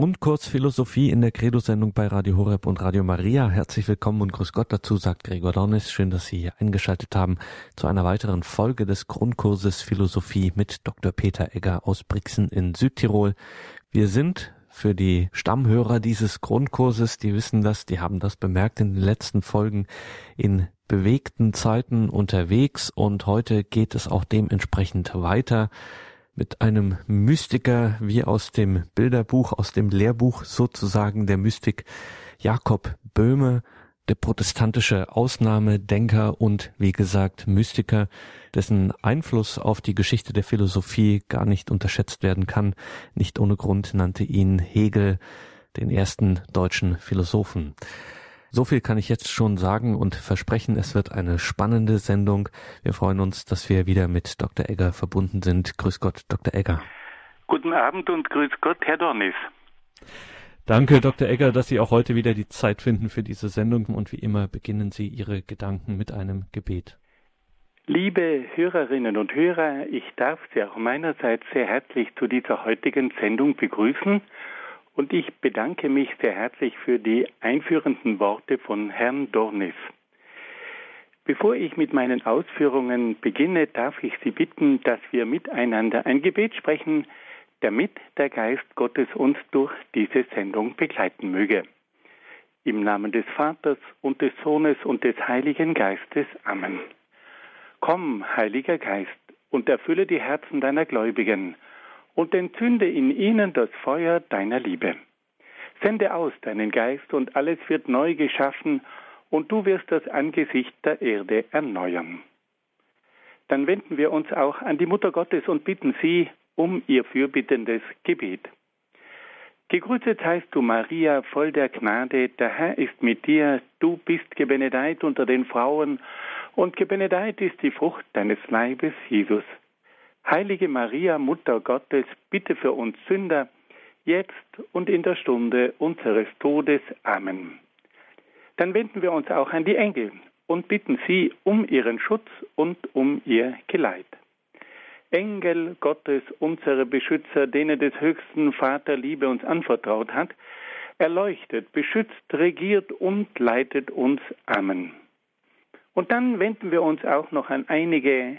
Grundkurs Philosophie in der Credo-Sendung bei Radio Horeb und Radio Maria. Herzlich willkommen und grüß Gott dazu, sagt Gregor Dornis. Schön, dass Sie hier eingeschaltet haben zu einer weiteren Folge des Grundkurses Philosophie mit Dr. Peter Egger aus Brixen in Südtirol. Wir sind für die Stammhörer dieses Grundkurses, die wissen das, die haben das bemerkt in den letzten Folgen in bewegten Zeiten unterwegs und heute geht es auch dementsprechend weiter mit einem Mystiker wie aus dem Bilderbuch, aus dem Lehrbuch sozusagen der Mystik Jakob Böhme, der protestantische Ausnahmedenker und wie gesagt Mystiker, dessen Einfluss auf die Geschichte der Philosophie gar nicht unterschätzt werden kann. Nicht ohne Grund nannte ihn Hegel den ersten deutschen Philosophen. So viel kann ich jetzt schon sagen und versprechen, es wird eine spannende Sendung. Wir freuen uns, dass wir wieder mit Dr. Egger verbunden sind. Grüß Gott, Dr. Egger. Guten Abend und grüß Gott, Herr Dornis. Danke, Dr. Egger, dass Sie auch heute wieder die Zeit finden für diese Sendung und wie immer beginnen Sie Ihre Gedanken mit einem Gebet. Liebe Hörerinnen und Hörer, ich darf Sie auch meinerseits sehr herzlich zu dieser heutigen Sendung begrüßen und ich bedanke mich sehr herzlich für die einführenden Worte von Herrn Dornis. Bevor ich mit meinen Ausführungen beginne, darf ich Sie bitten, dass wir miteinander ein Gebet sprechen, damit der Geist Gottes uns durch diese Sendung begleiten möge. Im Namen des Vaters und des Sohnes und des Heiligen Geistes. Amen. Komm, Heiliger Geist, und erfülle die Herzen deiner Gläubigen und entzünde in ihnen das Feuer deiner Liebe. Sende aus deinen Geist und alles wird neu geschaffen und du wirst das Angesicht der Erde erneuern. Dann wenden wir uns auch an die Mutter Gottes und bitten sie um ihr fürbittendes Gebet. Gegrüßet heißt du Maria, voll der Gnade, der Herr ist mit dir, du bist gebenedeit unter den Frauen, und gebenedeit ist die Frucht deines Leibes, Jesus. Heilige Maria, Mutter Gottes, bitte für uns Sünder, jetzt und in der Stunde unseres Todes. Amen. Dann wenden wir uns auch an die Engel und bitten sie um ihren Schutz und um ihr Geleit. Engel Gottes, unsere Beschützer, denen des höchsten Vater Liebe uns anvertraut hat, erleuchtet, beschützt, regiert und leitet uns. Amen. Und dann wenden wir uns auch noch an einige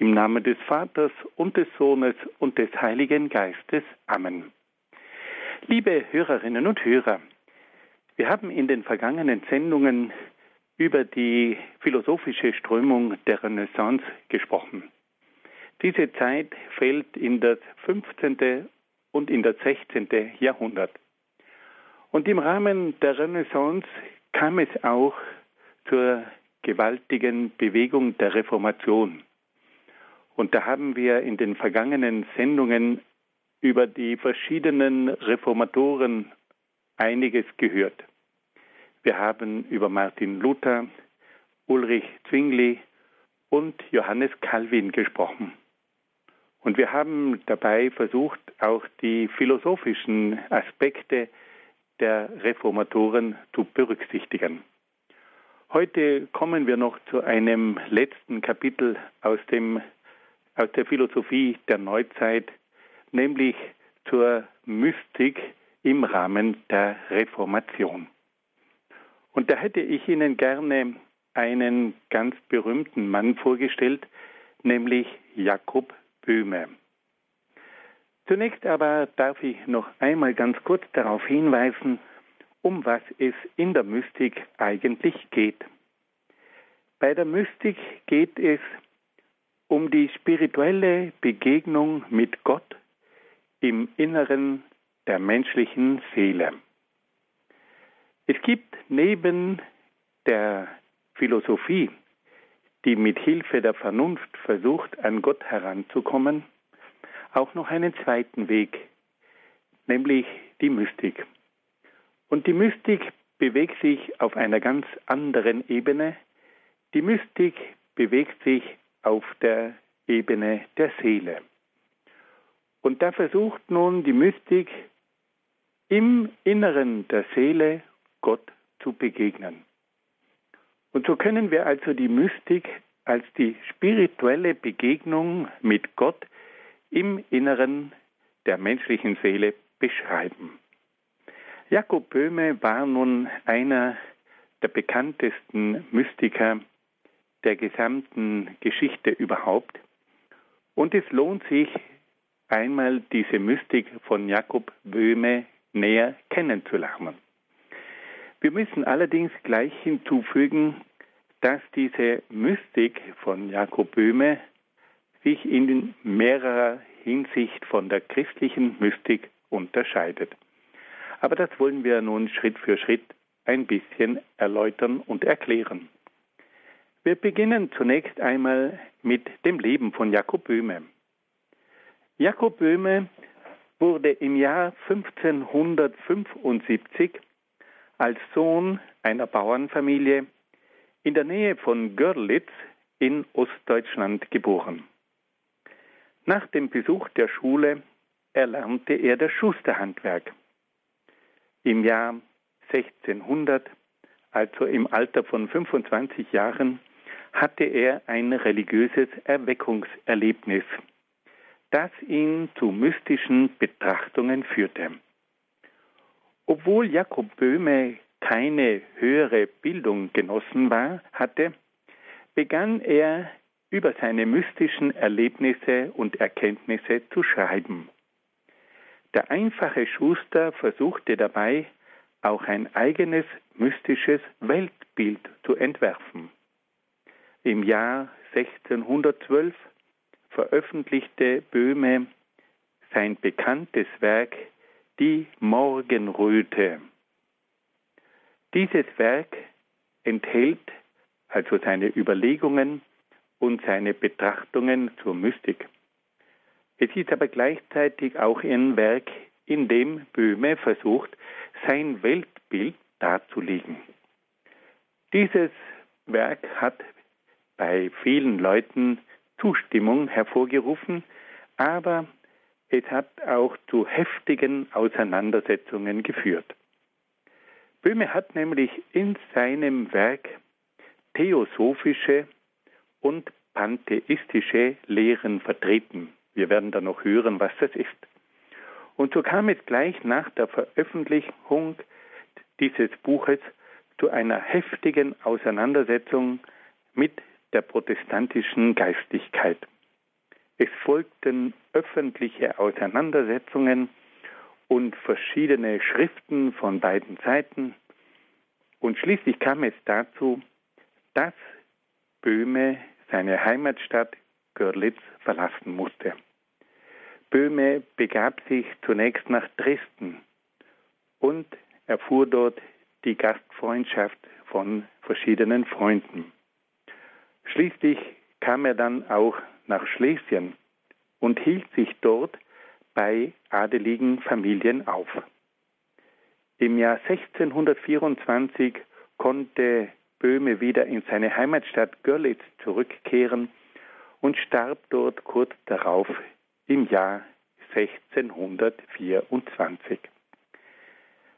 Im Namen des Vaters und des Sohnes und des Heiligen Geistes. Amen. Liebe Hörerinnen und Hörer, wir haben in den vergangenen Sendungen über die philosophische Strömung der Renaissance gesprochen. Diese Zeit fällt in das 15. und in das 16. Jahrhundert. Und im Rahmen der Renaissance kam es auch zur gewaltigen Bewegung der Reformation. Und da haben wir in den vergangenen Sendungen über die verschiedenen Reformatoren einiges gehört. Wir haben über Martin Luther, Ulrich Zwingli und Johannes Calvin gesprochen. Und wir haben dabei versucht, auch die philosophischen Aspekte der Reformatoren zu berücksichtigen. Heute kommen wir noch zu einem letzten Kapitel aus dem aus der Philosophie der Neuzeit, nämlich zur Mystik im Rahmen der Reformation. Und da hätte ich Ihnen gerne einen ganz berühmten Mann vorgestellt, nämlich Jakob Böhme. Zunächst aber darf ich noch einmal ganz kurz darauf hinweisen, um was es in der Mystik eigentlich geht. Bei der Mystik geht es um die spirituelle Begegnung mit Gott im Inneren der menschlichen Seele. Es gibt neben der Philosophie, die mit Hilfe der Vernunft versucht, an Gott heranzukommen, auch noch einen zweiten Weg, nämlich die Mystik. Und die Mystik bewegt sich auf einer ganz anderen Ebene. Die Mystik bewegt sich auf der Ebene der Seele. Und da versucht nun die Mystik im Inneren der Seele Gott zu begegnen. Und so können wir also die Mystik als die spirituelle Begegnung mit Gott im Inneren der menschlichen Seele beschreiben. Jakob Böhme war nun einer der bekanntesten Mystiker der gesamten Geschichte überhaupt. Und es lohnt sich, einmal diese Mystik von Jakob Böhme näher kennenzulernen. Wir müssen allerdings gleich hinzufügen, dass diese Mystik von Jakob Böhme sich in mehrerer Hinsicht von der christlichen Mystik unterscheidet. Aber das wollen wir nun Schritt für Schritt ein bisschen erläutern und erklären. Wir beginnen zunächst einmal mit dem Leben von Jakob Böhme. Jakob Böhme wurde im Jahr 1575 als Sohn einer Bauernfamilie in der Nähe von Görlitz in Ostdeutschland geboren. Nach dem Besuch der Schule erlernte er das Schusterhandwerk. Im Jahr 1600, also im Alter von 25 Jahren, hatte er ein religiöses Erweckungserlebnis, das ihn zu mystischen Betrachtungen führte. Obwohl Jakob Böhme keine höhere Bildung genossen war, hatte, begann er über seine mystischen Erlebnisse und Erkenntnisse zu schreiben. Der einfache Schuster versuchte dabei, auch ein eigenes mystisches Weltbild zu entwerfen. Im Jahr 1612 veröffentlichte Böhme sein bekanntes Werk Die Morgenröte. Dieses Werk enthält also seine Überlegungen und seine Betrachtungen zur Mystik. Es ist aber gleichzeitig auch ein Werk, in dem Böhme versucht, sein Weltbild darzulegen. Dieses Werk hat bei vielen Leuten Zustimmung hervorgerufen, aber es hat auch zu heftigen Auseinandersetzungen geführt. Böhme hat nämlich in seinem Werk theosophische und pantheistische Lehren vertreten. Wir werden dann noch hören, was das ist. Und so kam es gleich nach der Veröffentlichung dieses Buches zu einer heftigen Auseinandersetzung mit der protestantischen Geistigkeit. Es folgten öffentliche Auseinandersetzungen und verschiedene Schriften von beiden Seiten. Und schließlich kam es dazu, dass Böhme seine Heimatstadt Görlitz verlassen musste. Böhme begab sich zunächst nach Dresden und erfuhr dort die Gastfreundschaft von verschiedenen Freunden. Schließlich kam er dann auch nach Schlesien und hielt sich dort bei adeligen Familien auf. Im Jahr 1624 konnte Böhme wieder in seine Heimatstadt Görlitz zurückkehren und starb dort kurz darauf im Jahr 1624.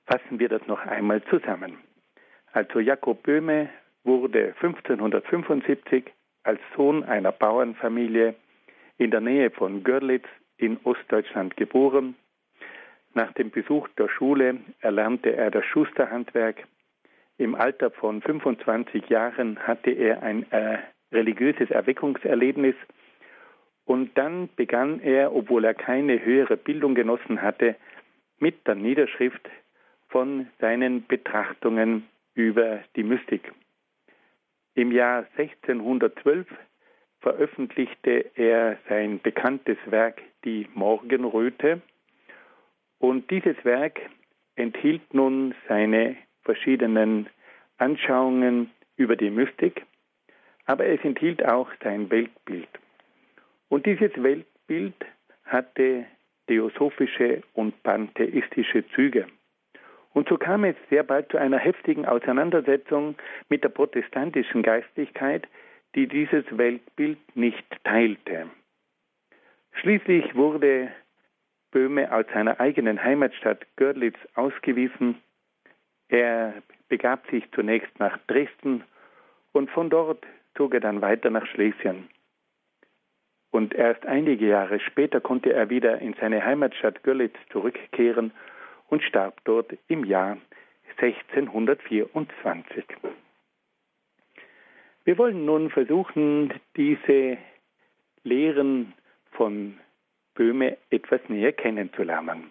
Fassen wir das noch einmal zusammen. Also Jakob Böhme wurde 1575 als Sohn einer Bauernfamilie in der Nähe von Görlitz in Ostdeutschland geboren. Nach dem Besuch der Schule erlernte er das Schusterhandwerk. Im Alter von 25 Jahren hatte er ein äh, religiöses Erweckungserlebnis und dann begann er, obwohl er keine höhere Bildung genossen hatte, mit der Niederschrift von seinen Betrachtungen über die Mystik. Im Jahr 1612 veröffentlichte er sein bekanntes Werk Die Morgenröte. Und dieses Werk enthielt nun seine verschiedenen Anschauungen über die Mystik, aber es enthielt auch sein Weltbild. Und dieses Weltbild hatte theosophische und pantheistische Züge. Und so kam es sehr bald zu einer heftigen Auseinandersetzung mit der protestantischen Geistlichkeit, die dieses Weltbild nicht teilte. Schließlich wurde Böhme aus seiner eigenen Heimatstadt Görlitz ausgewiesen. Er begab sich zunächst nach Dresden und von dort zog er dann weiter nach Schlesien. Und erst einige Jahre später konnte er wieder in seine Heimatstadt Görlitz zurückkehren und starb dort im Jahr 1624. Wir wollen nun versuchen, diese Lehren von Böhme etwas näher kennenzulernen.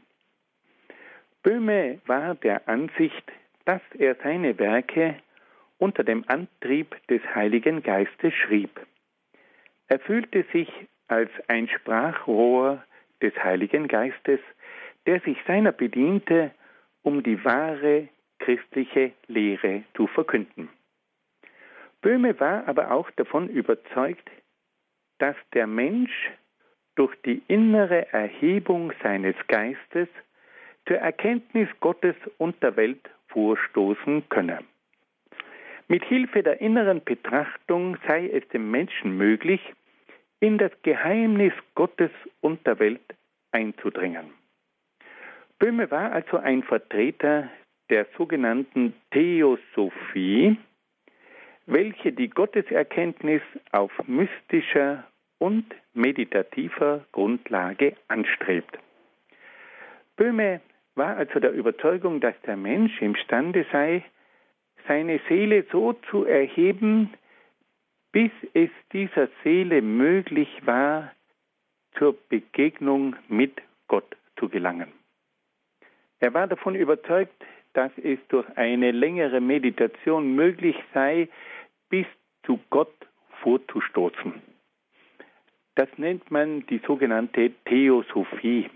Böhme war der Ansicht, dass er seine Werke unter dem Antrieb des Heiligen Geistes schrieb. Er fühlte sich als ein Sprachrohr des Heiligen Geistes, der sich seiner bediente, um die wahre christliche Lehre zu verkünden. Böhme war aber auch davon überzeugt, dass der Mensch durch die innere Erhebung seines Geistes zur Erkenntnis Gottes und der Welt vorstoßen könne. Mit Hilfe der inneren Betrachtung sei es dem Menschen möglich, in das Geheimnis Gottes und der Welt einzudringen. Böhme war also ein Vertreter der sogenannten Theosophie, welche die Gotteserkenntnis auf mystischer und meditativer Grundlage anstrebt. Böhme war also der Überzeugung, dass der Mensch imstande sei, seine Seele so zu erheben, bis es dieser Seele möglich war, zur Begegnung mit Gott zu gelangen. Er war davon überzeugt, dass es durch eine längere Meditation möglich sei, bis zu Gott vorzustoßen. Das nennt man die sogenannte Theosophie.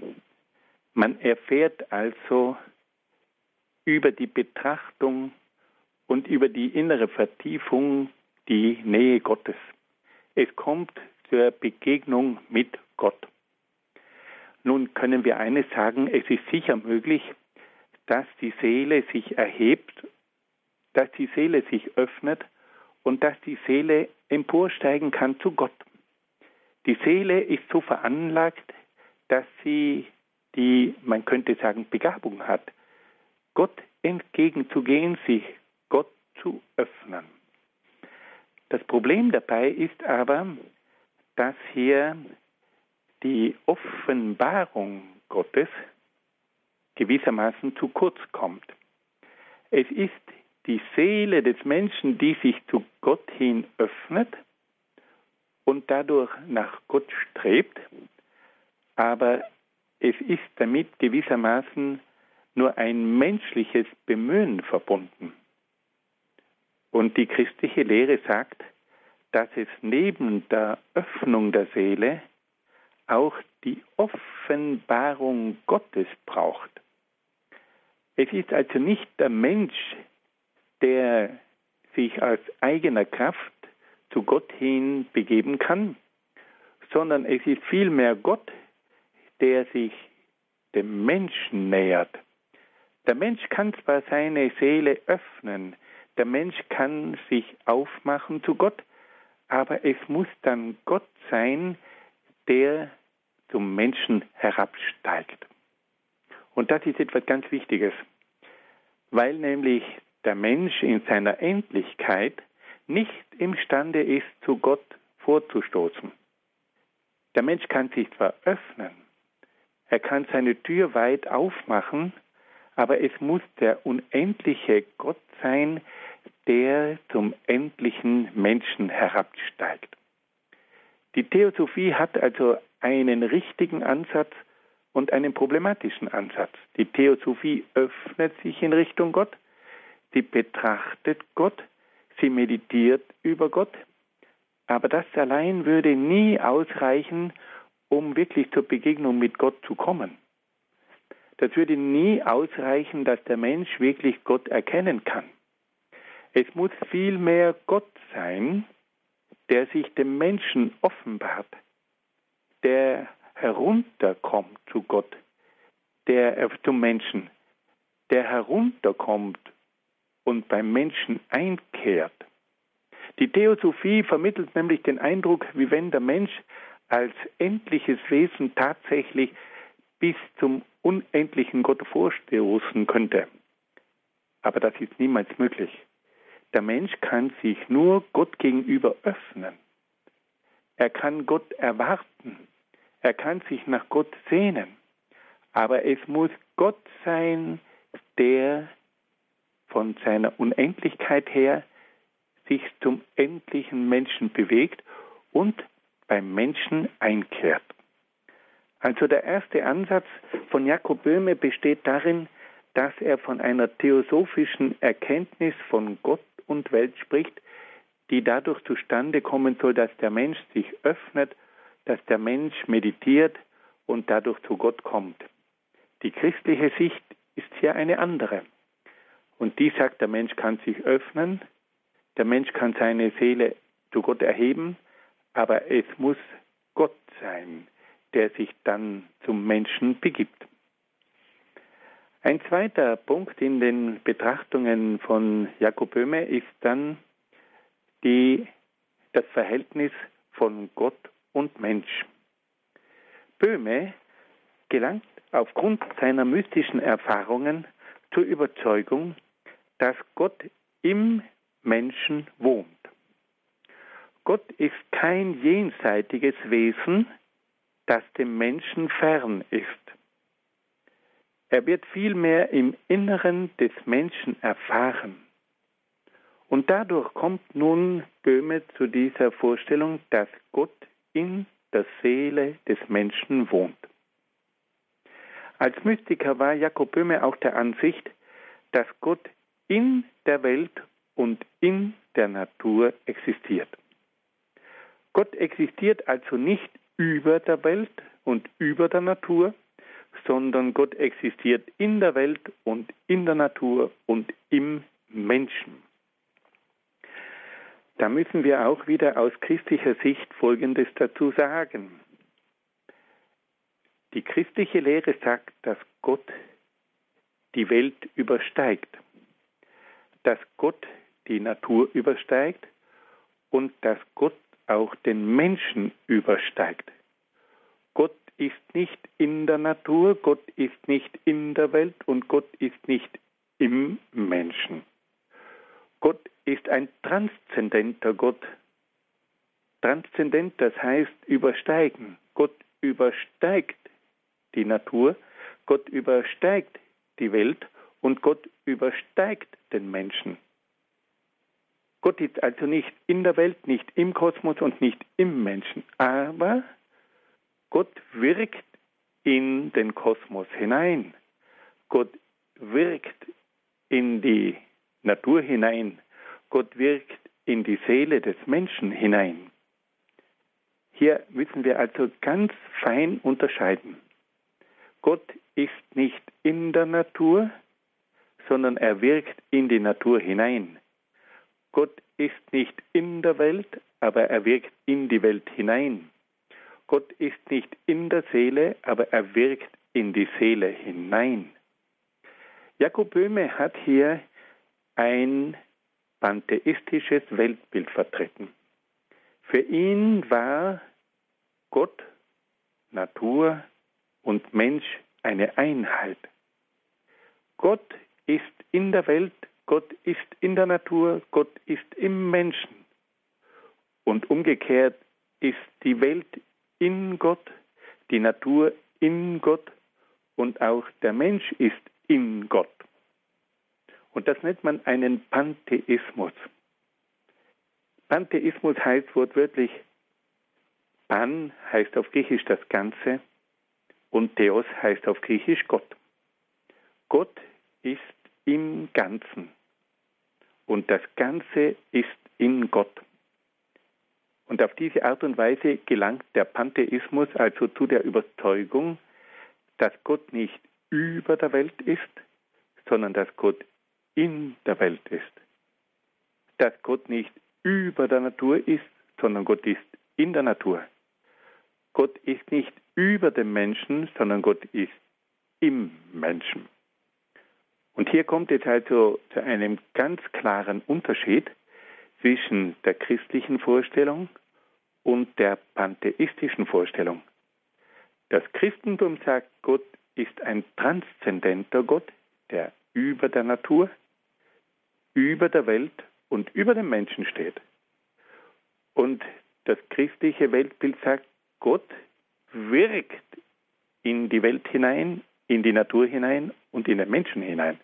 Man erfährt also über die Betrachtung und über die innere Vertiefung die Nähe Gottes. Es kommt zur Begegnung mit Gott. Nun können wir eines sagen, es ist sicher möglich, dass die Seele sich erhebt, dass die Seele sich öffnet und dass die Seele emporsteigen kann zu Gott. Die Seele ist so veranlagt, dass sie die, man könnte sagen, Begabung hat, Gott entgegenzugehen, sich Gott zu öffnen. Das Problem dabei ist aber, dass hier die Offenbarung Gottes gewissermaßen zu kurz kommt. Es ist die Seele des Menschen, die sich zu Gott hin öffnet und dadurch nach Gott strebt, aber es ist damit gewissermaßen nur ein menschliches Bemühen verbunden. Und die christliche Lehre sagt, dass es neben der Öffnung der Seele auch die Offenbarung Gottes braucht. Es ist also nicht der Mensch, der sich aus eigener Kraft zu Gott hin begeben kann, sondern es ist vielmehr Gott, der sich dem Menschen nähert. Der Mensch kann zwar seine Seele öffnen, der Mensch kann sich aufmachen zu Gott, aber es muss dann Gott sein, zum Menschen herabsteigt. Und das ist etwas ganz Wichtiges, weil nämlich der Mensch in seiner Endlichkeit nicht imstande ist, zu Gott vorzustoßen. Der Mensch kann sich zwar öffnen, er kann seine Tür weit aufmachen, aber es muss der unendliche Gott sein, der zum endlichen Menschen herabsteigt. Die Theosophie hat also einen richtigen Ansatz und einen problematischen Ansatz. Die Theosophie öffnet sich in Richtung Gott, sie betrachtet Gott, sie meditiert über Gott, aber das allein würde nie ausreichen, um wirklich zur Begegnung mit Gott zu kommen. Das würde nie ausreichen, dass der Mensch wirklich Gott erkennen kann. Es muss vielmehr Gott sein, der sich dem Menschen offenbart, der herunterkommt zu Gott, der zum Menschen, der herunterkommt und beim Menschen einkehrt. Die Theosophie vermittelt nämlich den Eindruck, wie wenn der Mensch als endliches Wesen tatsächlich bis zum unendlichen Gott vorstoßen könnte. Aber das ist niemals möglich. Der Mensch kann sich nur Gott gegenüber öffnen. Er kann Gott erwarten. Er kann sich nach Gott sehnen. Aber es muss Gott sein, der von seiner Unendlichkeit her sich zum endlichen Menschen bewegt und beim Menschen einkehrt. Also der erste Ansatz von Jakob Böhme besteht darin, dass er von einer theosophischen Erkenntnis von Gott und Welt spricht, die dadurch zustande kommen soll, dass der Mensch sich öffnet, dass der Mensch meditiert und dadurch zu Gott kommt. Die christliche Sicht ist hier eine andere. Und die sagt, der Mensch kann sich öffnen, der Mensch kann seine Seele zu Gott erheben, aber es muss Gott sein, der sich dann zum Menschen begibt. Ein zweiter Punkt in den Betrachtungen von Jakob Böhme ist dann die, das Verhältnis von Gott und Mensch. Böhme gelangt aufgrund seiner mystischen Erfahrungen zur Überzeugung, dass Gott im Menschen wohnt. Gott ist kein jenseitiges Wesen, das dem Menschen fern ist. Er wird vielmehr im Inneren des Menschen erfahren. Und dadurch kommt nun Böhme zu dieser Vorstellung, dass Gott in der Seele des Menschen wohnt. Als Mystiker war Jakob Böhme auch der Ansicht, dass Gott in der Welt und in der Natur existiert. Gott existiert also nicht über der Welt und über der Natur, sondern Gott existiert in der Welt und in der Natur und im Menschen. Da müssen wir auch wieder aus christlicher Sicht Folgendes dazu sagen. Die christliche Lehre sagt, dass Gott die Welt übersteigt, dass Gott die Natur übersteigt und dass Gott auch den Menschen übersteigt. Gott ist nicht in der Natur, Gott ist nicht in der Welt und Gott ist nicht im Menschen. Gott ist ein transzendenter Gott. Transzendent, das heißt übersteigen. Gott übersteigt die Natur, Gott übersteigt die Welt und Gott übersteigt den Menschen. Gott ist also nicht in der Welt, nicht im Kosmos und nicht im Menschen, aber Gott wirkt in den Kosmos hinein. Gott wirkt in die Natur hinein. Gott wirkt in die Seele des Menschen hinein. Hier müssen wir also ganz fein unterscheiden. Gott ist nicht in der Natur, sondern er wirkt in die Natur hinein. Gott ist nicht in der Welt, aber er wirkt in die Welt hinein. Gott ist nicht in der Seele, aber er wirkt in die Seele hinein. Jakob Böhme hat hier ein pantheistisches Weltbild vertreten. Für ihn war Gott, Natur und Mensch eine Einheit. Gott ist in der Welt Gott ist in der Natur, Gott ist im Menschen. Und umgekehrt ist die Welt in Gott, die Natur in Gott und auch der Mensch ist in Gott. Und das nennt man einen Pantheismus. Pantheismus heißt wortwörtlich, Pan heißt auf Griechisch das Ganze und Theos heißt auf Griechisch Gott. Gott ist im Ganzen. Und das Ganze ist in Gott. Und auf diese Art und Weise gelangt der Pantheismus also zu der Überzeugung, dass Gott nicht über der Welt ist, sondern dass Gott in der Welt ist. Dass Gott nicht über der Natur ist, sondern Gott ist in der Natur. Gott ist nicht über dem Menschen, sondern Gott ist im Menschen. Und hier kommt es also zu einem ganz klaren Unterschied zwischen der christlichen Vorstellung und der pantheistischen Vorstellung. Das Christentum sagt, Gott ist ein transzendenter Gott, der über der Natur, über der Welt und über dem Menschen steht. Und das christliche Weltbild sagt, Gott wirkt in die Welt hinein, in die Natur hinein und in den Menschen hinein.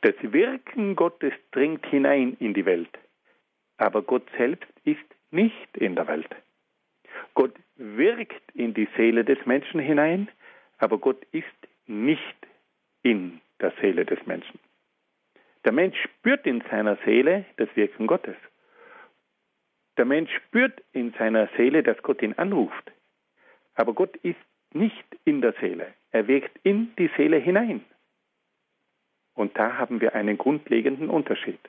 Das Wirken Gottes dringt hinein in die Welt, aber Gott selbst ist nicht in der Welt. Gott wirkt in die Seele des Menschen hinein, aber Gott ist nicht in der Seele des Menschen. Der Mensch spürt in seiner Seele das Wirken Gottes. Der Mensch spürt in seiner Seele, dass Gott ihn anruft. Aber Gott ist nicht in der Seele. Er wirkt in die Seele hinein. Und da haben wir einen grundlegenden Unterschied.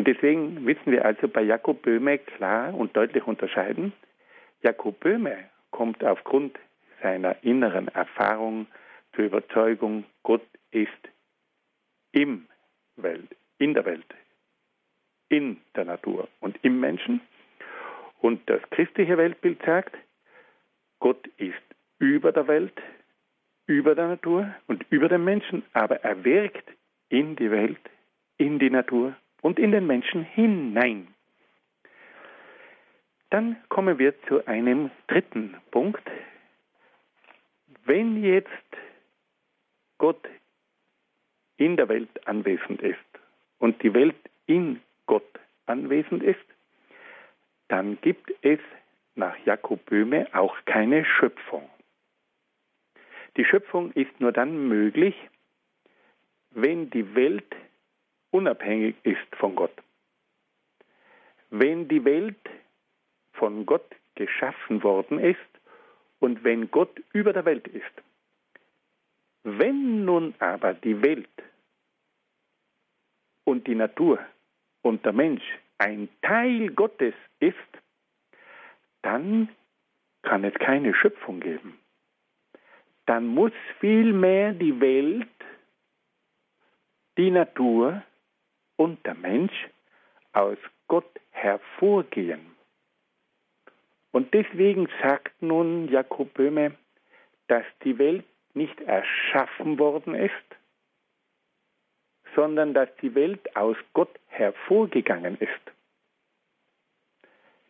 Und deswegen müssen wir also bei Jakob Böhme klar und deutlich unterscheiden. Jakob Böhme kommt aufgrund seiner inneren Erfahrung zur Überzeugung, Gott ist im Welt, in der Welt, in der Natur und im Menschen. Und das christliche Weltbild sagt, Gott ist über der Welt, über der Natur und über den Menschen, aber er wirkt in die Welt, in die Natur und in den Menschen hinein. Dann kommen wir zu einem dritten Punkt. Wenn jetzt Gott in der Welt anwesend ist und die Welt in Gott anwesend ist, dann gibt es nach Jakob Böhme auch keine Schöpfung. Die Schöpfung ist nur dann möglich, wenn die Welt unabhängig ist von Gott. Wenn die Welt von Gott geschaffen worden ist und wenn Gott über der Welt ist. Wenn nun aber die Welt und die Natur und der Mensch ein Teil Gottes ist, dann kann es keine Schöpfung geben. Dann muss vielmehr die Welt, die Natur und der Mensch aus Gott hervorgehen. Und deswegen sagt nun Jakob Böhme, dass die Welt nicht erschaffen worden ist, sondern dass die Welt aus Gott hervorgegangen ist.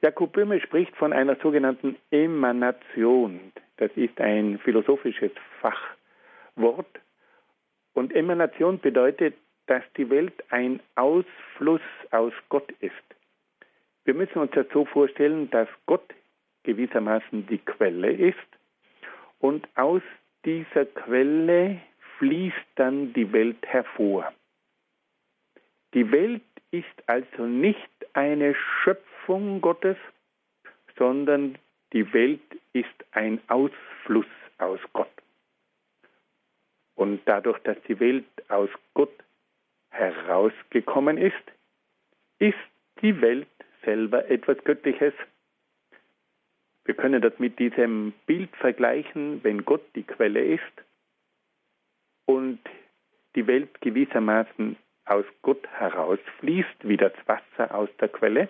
Jakob Böhme spricht von einer sogenannten Emanation. Das ist ein philosophisches Fachwort. Und Emanation bedeutet, dass die Welt ein Ausfluss aus Gott ist. Wir müssen uns das so vorstellen, dass Gott gewissermaßen die Quelle ist und aus dieser Quelle fließt dann die Welt hervor. Die Welt ist also nicht eine Schöpfung Gottes, sondern die Welt ist ein Ausfluss aus Gott. Und dadurch, dass die Welt aus Gott herausgekommen ist, ist die Welt selber etwas Göttliches. Wir können das mit diesem Bild vergleichen, wenn Gott die Quelle ist und die Welt gewissermaßen aus Gott herausfließt, wie das Wasser aus der Quelle,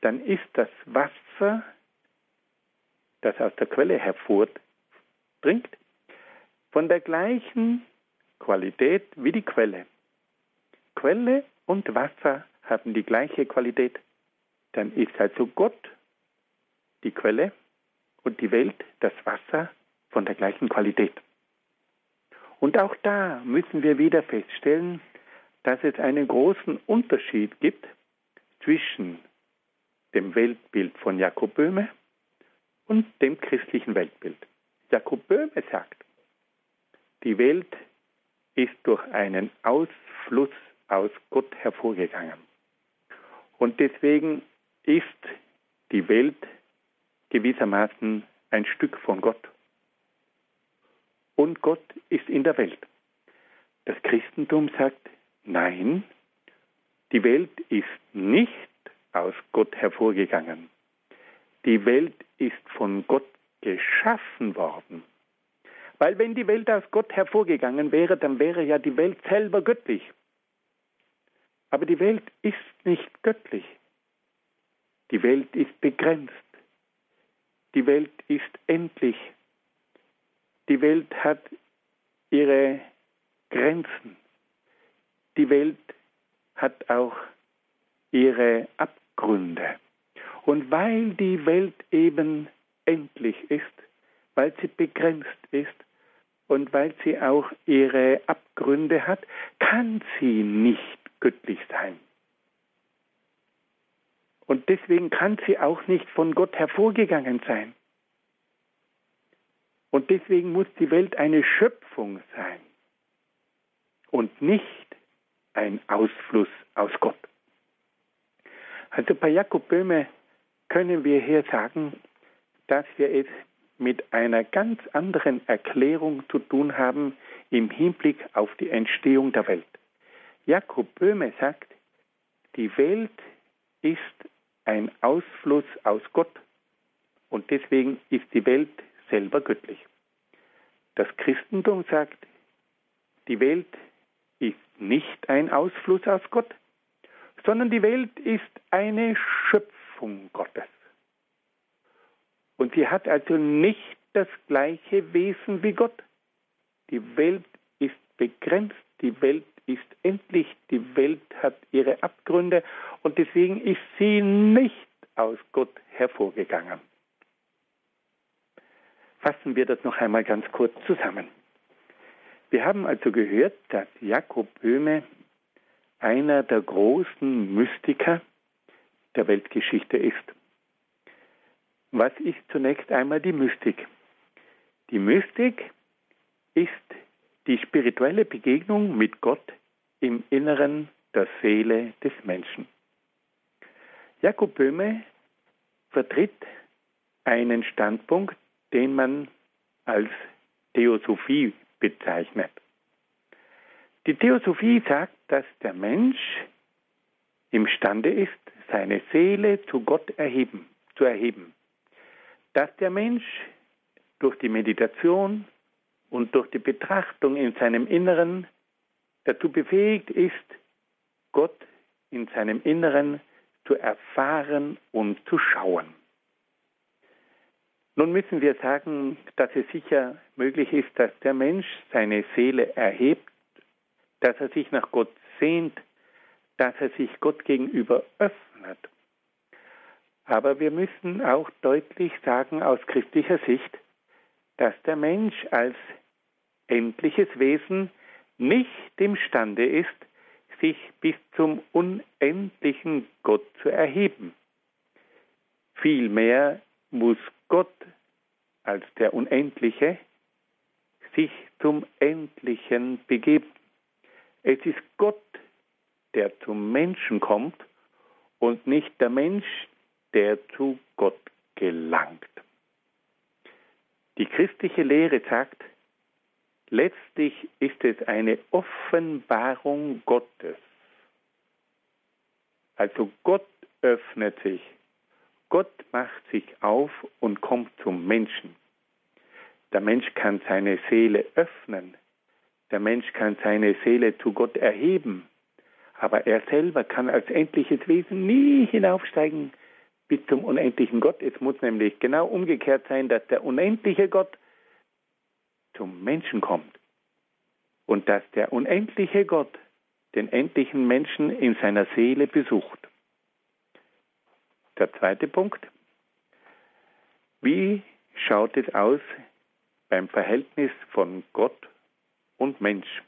dann ist das Wasser, das aus der Quelle hervordringt, von der gleichen Qualität wie die Quelle. Quelle und Wasser haben die gleiche Qualität. Dann ist also Gott die Quelle und die Welt, das Wasser von der gleichen Qualität. Und auch da müssen wir wieder feststellen, dass es einen großen Unterschied gibt zwischen dem Weltbild von Jakob Böhme und dem christlichen Weltbild. Jakob Böhme sagt, die Welt ist durch einen Ausfluss aus Gott hervorgegangen. Und deswegen ist die Welt gewissermaßen ein Stück von Gott. Und Gott ist in der Welt. Das Christentum sagt, Nein, die Welt ist nicht aus Gott hervorgegangen. Die Welt ist von Gtt geschaffen worden. Weil wenn die Welt aus Gott hervorgegangen wäre, dann wäre ja die Welt selber göttlich. Aber die Welt ist nicht göttlich. Die Welt ist begrenzt. Die Welt ist endlich. Die Welt hat ihre Grenzen. Die Welt hat auch ihre Abgründe. Und weil die Welt eben endlich ist, weil sie begrenzt ist und weil sie auch ihre Abgründe hat, kann sie nicht göttlich sein. Und deswegen kann sie auch nicht von Gott hervorgegangen sein. Und deswegen muss die Welt eine Schöpfung sein und nicht ein Ausfluss aus Gott. Also bei Jakob Böhme können wir hier sagen, dass wir es mit einer ganz anderen Erklärung zu tun haben im Hinblick auf die Entstehung der Welt. Jakob Böhme sagt, die Welt ist ein Ausfluss aus Gott und deswegen ist die Welt selber göttlich. Das Christentum sagt, die Welt ist nicht ein Ausfluss aus Gott, sondern die Welt ist eine Schöpfung Gottes. Und sie hat also nicht das gleiche Wesen wie Gott. Die Welt ist begrenzt, die Welt ist endlich, die Welt hat ihre Abgründe und deswegen ist sie nicht aus Gott hervorgegangen. Fassen wir das noch einmal ganz kurz zusammen. Wir haben also gehört, dass Jakob Böhme einer der großen Mystiker der Weltgeschichte ist. Was ist zunächst einmal die Mystik? Die Mystik ist die spirituelle Begegnung mit Gott im Inneren der Seele des Menschen. Jakob Böhme vertritt einen Standpunkt, den man als Theosophie bezeichnet. Die Theosophie sagt, dass der Mensch imstande ist, seine Seele zu Gott erheben, zu erheben. Dass der Mensch durch die Meditation und durch die Betrachtung in seinem Inneren dazu befähigt ist, Gott in seinem Inneren zu erfahren und zu schauen. Nun müssen wir sagen, dass es sicher möglich ist, dass der Mensch seine Seele erhebt, dass er sich nach Gott sehnt, dass er sich Gott gegenüber öffnet. Aber wir müssen auch deutlich sagen aus christlicher Sicht, dass der Mensch als endliches Wesen nicht imstande ist, sich bis zum unendlichen Gott zu erheben. Vielmehr muss Gott als der Unendliche sich zum Endlichen begeben. Es ist Gott, der zum Menschen kommt und nicht der Mensch, der zu Gott gelangt. Die christliche Lehre sagt, letztlich ist es eine Offenbarung Gottes. Also Gott öffnet sich, Gott macht sich auf und kommt zum Menschen. Der Mensch kann seine Seele öffnen, der Mensch kann seine Seele zu Gott erheben, aber er selber kann als endliches Wesen nie hinaufsteigen bis zum unendlichen Gott. Es muss nämlich genau umgekehrt sein, dass der unendliche Gott zum Menschen kommt und dass der unendliche Gott den endlichen Menschen in seiner Seele besucht. Der zweite Punkt. Wie schaut es aus beim Verhältnis von Gott und Mensch?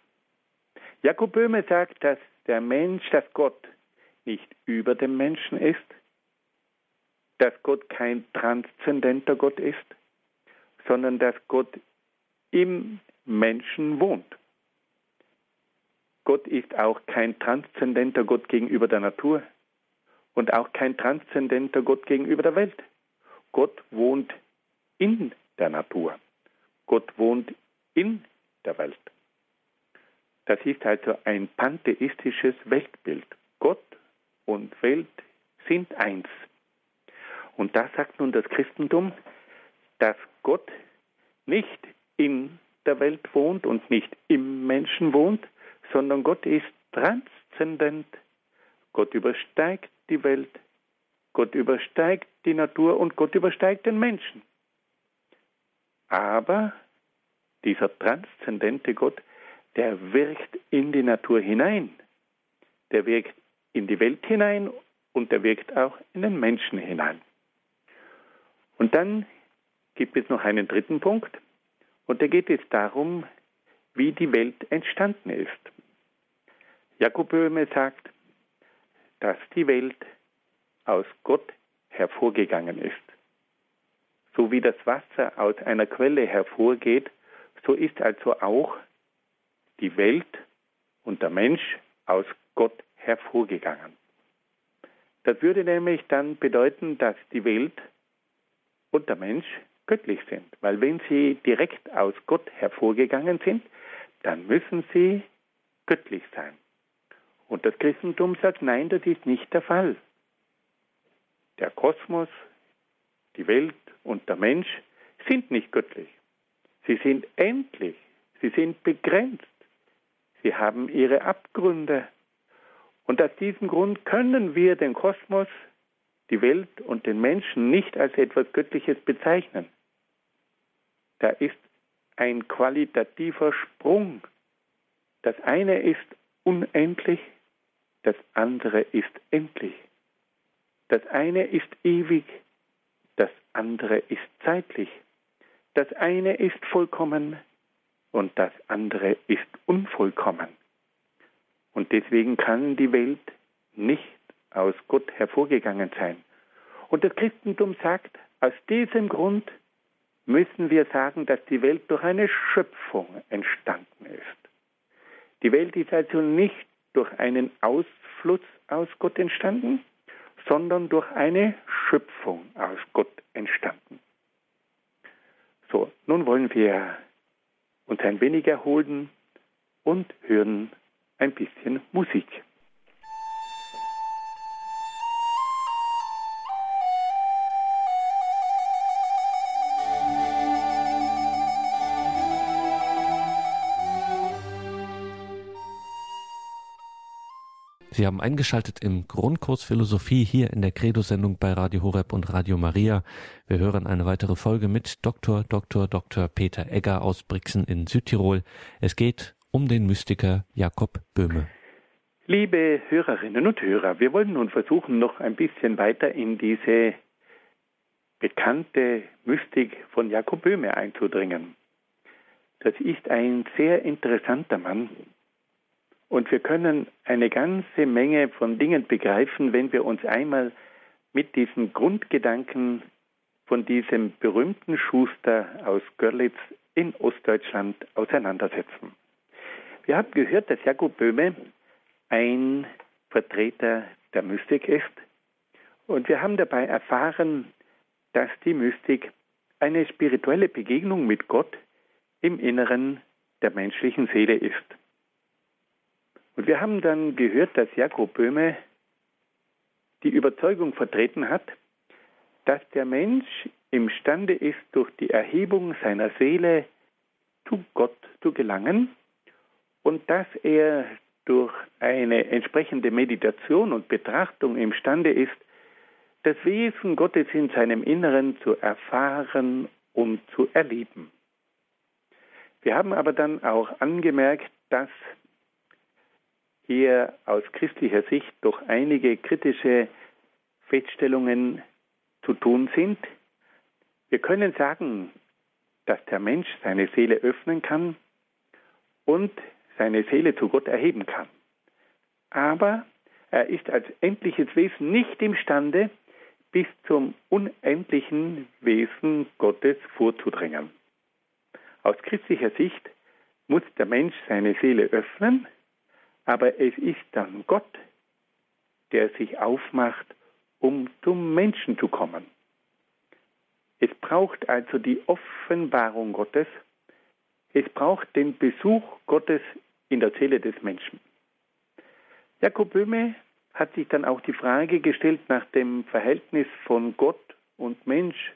Jakob Böhme sagt, dass der Mensch, dass Gott nicht über dem Menschen ist, dass Gott kein transzendenter Gott ist, sondern dass Gott im Menschen wohnt. Gott ist auch kein transzendenter Gott gegenüber der Natur und auch kein transzendenter Gott gegenüber der Welt. Gott wohnt in der Natur. Gott wohnt in der Welt. Das ist also ein pantheistisches Weltbild. Gott und Welt sind eins. Und da sagt nun das Christentum, dass Gott nicht in der Welt wohnt und nicht im Menschen wohnt, sondern Gott ist transzendent. Gott übersteigt die Welt, Gott übersteigt die Natur und Gott übersteigt den Menschen. Aber dieser transzendente Gott, der wirkt in die Natur hinein, der wirkt in die Welt hinein und der wirkt auch in den Menschen hinein. Und dann gibt es noch einen dritten Punkt, und da geht es darum, wie die Welt entstanden ist. Jakob Böhme sagt, dass die Welt aus Gott hervorgegangen ist. So wie das Wasser aus einer Quelle hervorgeht, so ist also auch die Welt und der Mensch aus Gott hervorgegangen. Das würde nämlich dann bedeuten, dass die Welt und der Mensch göttlich sind. Weil wenn sie direkt aus Gott hervorgegangen sind, dann müssen sie göttlich sein. Und das Christentum sagt, nein, das ist nicht der Fall. Der Kosmos, die Welt und der Mensch sind nicht göttlich. Sie sind endlich, sie sind begrenzt, sie haben ihre Abgründe. Und aus diesem Grund können wir den Kosmos, die Welt und den Menschen nicht als etwas Göttliches bezeichnen. Da ist ein qualitativer Sprung. Das eine ist unendlich, das andere ist endlich. Das eine ist ewig, das andere ist zeitlich. Das eine ist vollkommen und das andere ist unvollkommen. Und deswegen kann die Welt nicht aus Gott hervorgegangen sein. Und das Christentum sagt, aus diesem Grund müssen wir sagen, dass die Welt durch eine Schöpfung entstanden ist. Die Welt ist also nicht durch einen Ausfluss aus Gott entstanden, sondern durch eine Schöpfung aus Gott entstanden. So, nun wollen wir uns ein wenig erholen und hören ein bisschen Musik. Sie haben eingeschaltet im Grundkurs Philosophie hier in der Credo-Sendung bei Radio Horeb und Radio Maria. Wir hören eine weitere Folge mit Dr. Dr. Dr. Peter Egger aus Brixen in Südtirol. Es geht um den Mystiker Jakob Böhme. Liebe Hörerinnen und Hörer, wir wollen nun versuchen, noch ein bisschen weiter in diese bekannte Mystik von Jakob Böhme einzudringen. Das ist ein sehr interessanter Mann, und wir können eine ganze Menge von Dingen begreifen, wenn wir uns einmal mit diesen Grundgedanken von diesem berühmten Schuster aus Görlitz in Ostdeutschland auseinandersetzen. Wir haben gehört, dass Jakob Böhme ein Vertreter der Mystik ist und wir haben dabei erfahren, dass die Mystik eine spirituelle Begegnung mit Gott im Inneren der menschlichen Seele ist. Und wir haben dann gehört, dass Jakob Böhme die Überzeugung vertreten hat, dass der Mensch imstande ist, durch die Erhebung seiner Seele zu Gott zu gelangen und dass er durch eine entsprechende Meditation und Betrachtung imstande ist, das Wesen Gottes in seinem Inneren zu erfahren und zu erleben. Wir haben aber dann auch angemerkt, dass hier aus christlicher Sicht doch einige kritische Feststellungen zu tun sind. Wir können sagen, dass der Mensch seine Seele öffnen kann und seine Seele zu Gott erheben kann. Aber er ist als endliches Wesen nicht imstande, bis zum unendlichen Wesen Gottes vorzudringen. Aus christlicher Sicht muss der Mensch seine Seele öffnen, aber es ist dann Gott, der sich aufmacht, um zum Menschen zu kommen. Es braucht also die Offenbarung Gottes, es braucht den Besuch Gottes in der Seele des Menschen. Jakob Böhme hat sich dann auch die Frage gestellt nach dem Verhältnis von Gott und Mensch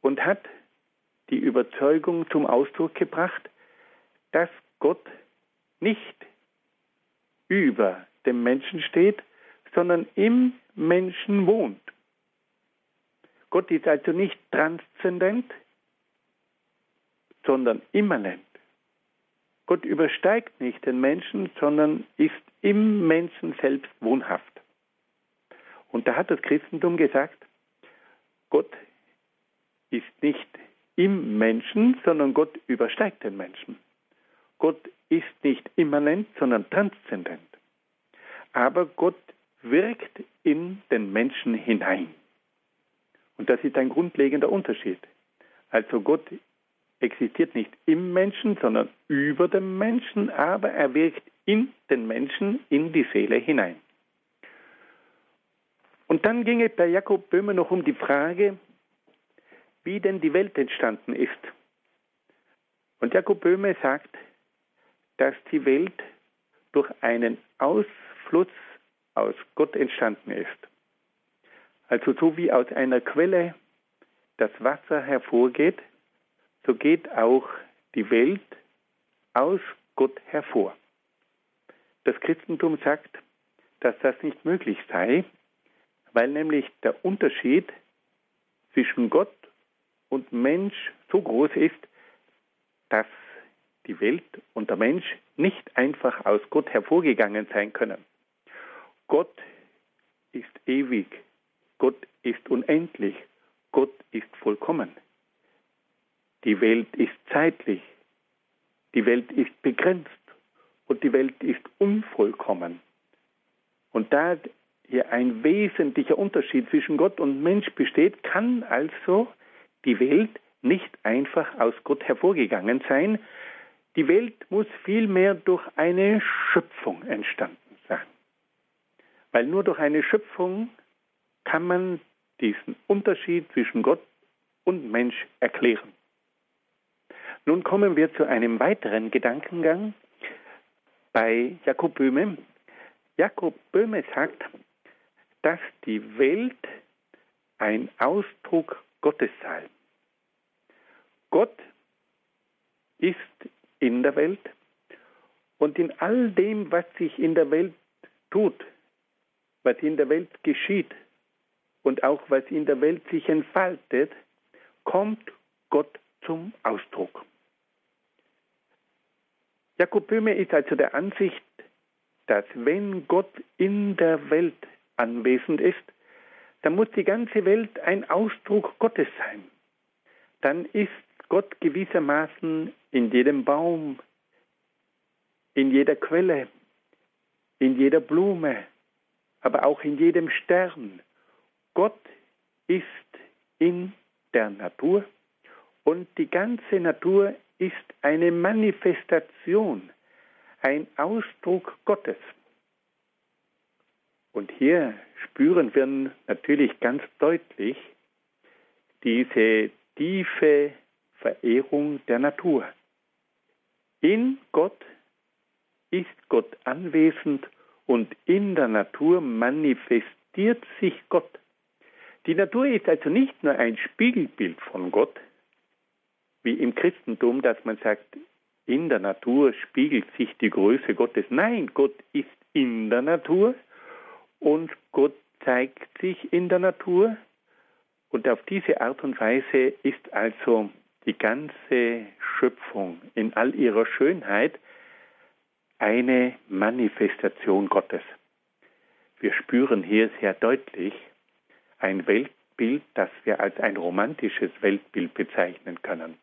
und hat die Überzeugung zum Ausdruck gebracht, dass Gott nicht über dem Menschen steht, sondern im Menschen wohnt. Gott ist also nicht transzendent, sondern immanent. Gott übersteigt nicht den Menschen, sondern ist im Menschen selbst wohnhaft. Und da hat das Christentum gesagt, Gott ist nicht im Menschen, sondern Gott übersteigt den Menschen. Gott ist nicht immanent, sondern transzendent. Aber Gott wirkt in den Menschen hinein. Und das ist ein grundlegender Unterschied. Also Gott existiert nicht im Menschen, sondern über dem Menschen, aber er wirkt in den Menschen, in die Seele hinein. Und dann ging es bei Jakob Böhmer noch um die Frage, wie denn die Welt entstanden ist. Und Jakob Böhme sagt, dass die Welt durch einen Ausfluss aus Gott entstanden ist. Also so wie aus einer Quelle das Wasser hervorgeht, so geht auch die Welt aus Gott hervor. Das Christentum sagt, dass das nicht möglich sei, weil nämlich der Unterschied zwischen Gott und Mensch so groß ist, dass die Welt und der Mensch nicht einfach aus Gott hervorgegangen sein können. Gott ist ewig, Gott ist unendlich, Gott ist vollkommen. Die Welt ist zeitlich, die Welt ist begrenzt und die Welt ist unvollkommen. Und da hier ein wesentlicher Unterschied zwischen Gott und Mensch besteht, kann also die Welt nicht einfach aus Gott hervorgegangen sein. Die Welt muss vielmehr durch eine Schöpfung entstanden sein. Weil nur durch eine Schöpfung kann man diesen Unterschied zwischen Gott und Mensch erklären. Nun kommen wir zu einem weiteren Gedankengang bei Jakob Böhme. Jakob Böhme sagt, dass die Welt ein Ausdruck Gottes sei. Gott ist in der Welt und in all dem, was sich in der Welt tut, was in der Welt geschieht und auch was in der Welt sich entfaltet, kommt Gott zum Ausdruck. Jakob Böhme ist also der Ansicht, dass wenn Gott in der Welt anwesend ist, dann muss die ganze Welt ein Ausdruck Gottes sein. Dann ist Gott gewissermaßen in jedem Baum, in jeder Quelle, in jeder Blume, aber auch in jedem Stern. Gott ist in der Natur und die ganze Natur ist eine Manifestation, ein Ausdruck Gottes. Und hier spüren wir natürlich ganz deutlich diese tiefe Verehrung der Natur. In Gott ist Gott anwesend und in der Natur manifestiert sich Gott. Die Natur ist also nicht nur ein Spiegelbild von Gott, wie im Christentum, dass man sagt, in der Natur spiegelt sich die Größe Gottes. Nein, Gott ist in der Natur und Gott zeigt sich in der Natur. Und auf diese Art und Weise ist also die ganze Schöpfung in all ihrer Schönheit eine Manifestation Gottes. Wir spüren hier sehr deutlich ein Weltbild, das wir als ein romantisches Weltbild bezeichnen können.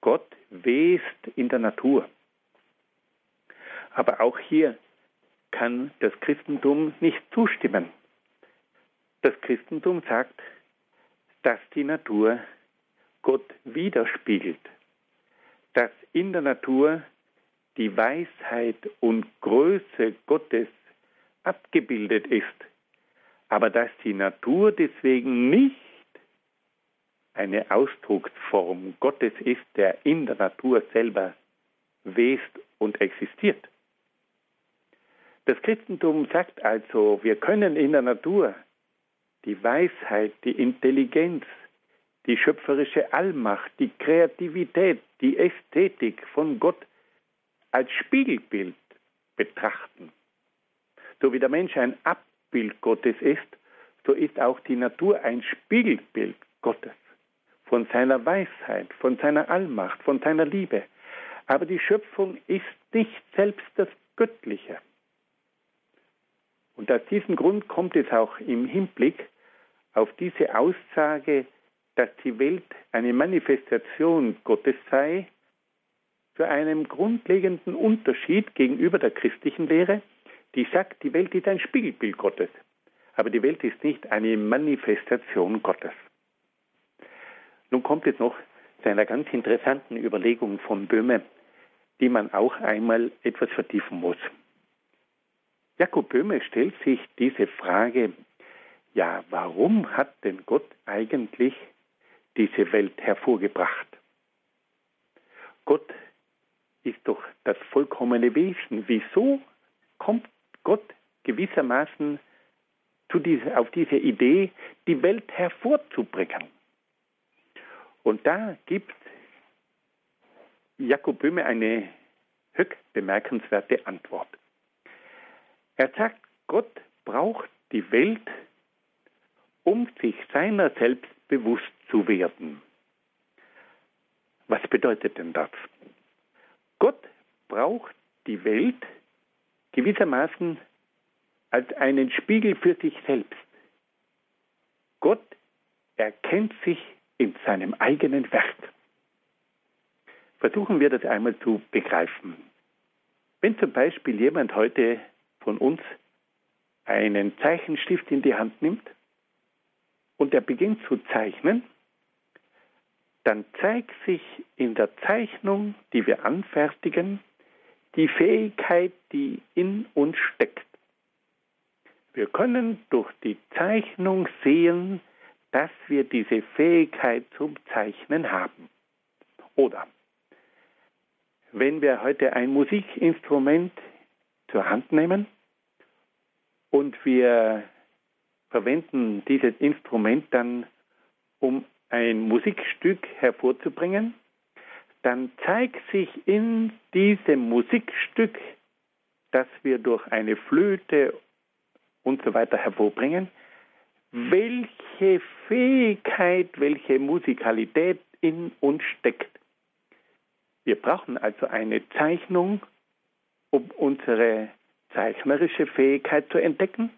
Gott west in der Natur. Aber auch hier kann das Christentum nicht zustimmen. Das Christentum sagt, dass die Natur Gott widerspiegelt, dass in der Natur die Weisheit und Größe Gottes abgebildet ist, aber dass die Natur deswegen nicht eine Ausdrucksform Gottes ist, der in der Natur selber west und existiert. Das Christentum sagt also, wir können in der Natur die Weisheit, die Intelligenz, die schöpferische Allmacht, die Kreativität, die Ästhetik von Gott als Spiegelbild betrachten. So wie der Mensch ein Abbild Gottes ist, so ist auch die Natur ein Spiegelbild Gottes, von seiner Weisheit, von seiner Allmacht, von seiner Liebe. Aber die Schöpfung ist nicht selbst das Göttliche. Und aus diesem Grund kommt es auch im Hinblick auf diese Aussage, dass die Welt eine Manifestation Gottes sei, zu einem grundlegenden Unterschied gegenüber der christlichen Lehre, die sagt, die Welt ist ein Spiegelbild Gottes, aber die Welt ist nicht eine Manifestation Gottes. Nun kommt es noch zu einer ganz interessanten Überlegung von Böhme, die man auch einmal etwas vertiefen muss. Jakob Böhme stellt sich diese Frage, ja, warum hat denn Gott eigentlich diese Welt hervorgebracht? Gott ist doch das vollkommene Wesen. Wieso kommt Gott gewissermaßen diese, auf diese Idee, die Welt hervorzubringen? Und da gibt Jakob Böhme eine höchst bemerkenswerte Antwort. Er sagt, Gott braucht die Welt, um sich seiner selbst bewusst zu werden. Was bedeutet denn das? Gott braucht die Welt gewissermaßen als einen Spiegel für sich selbst. Gott erkennt sich in seinem eigenen Werk. Versuchen wir das einmal zu begreifen. Wenn zum Beispiel jemand heute von uns einen Zeichenstift in die Hand nimmt und er beginnt zu zeichnen, dann zeigt sich in der Zeichnung, die wir anfertigen, die Fähigkeit, die in uns steckt. Wir können durch die Zeichnung sehen, dass wir diese Fähigkeit zum Zeichnen haben. Oder wenn wir heute ein Musikinstrument zur Hand nehmen und wir verwenden dieses Instrument dann, um ein Musikstück hervorzubringen, dann zeigt sich in diesem Musikstück, das wir durch eine Flöte und so weiter hervorbringen, welche Fähigkeit, welche Musikalität in uns steckt. Wir brauchen also eine Zeichnung, um unsere zeichnerische Fähigkeit zu entdecken.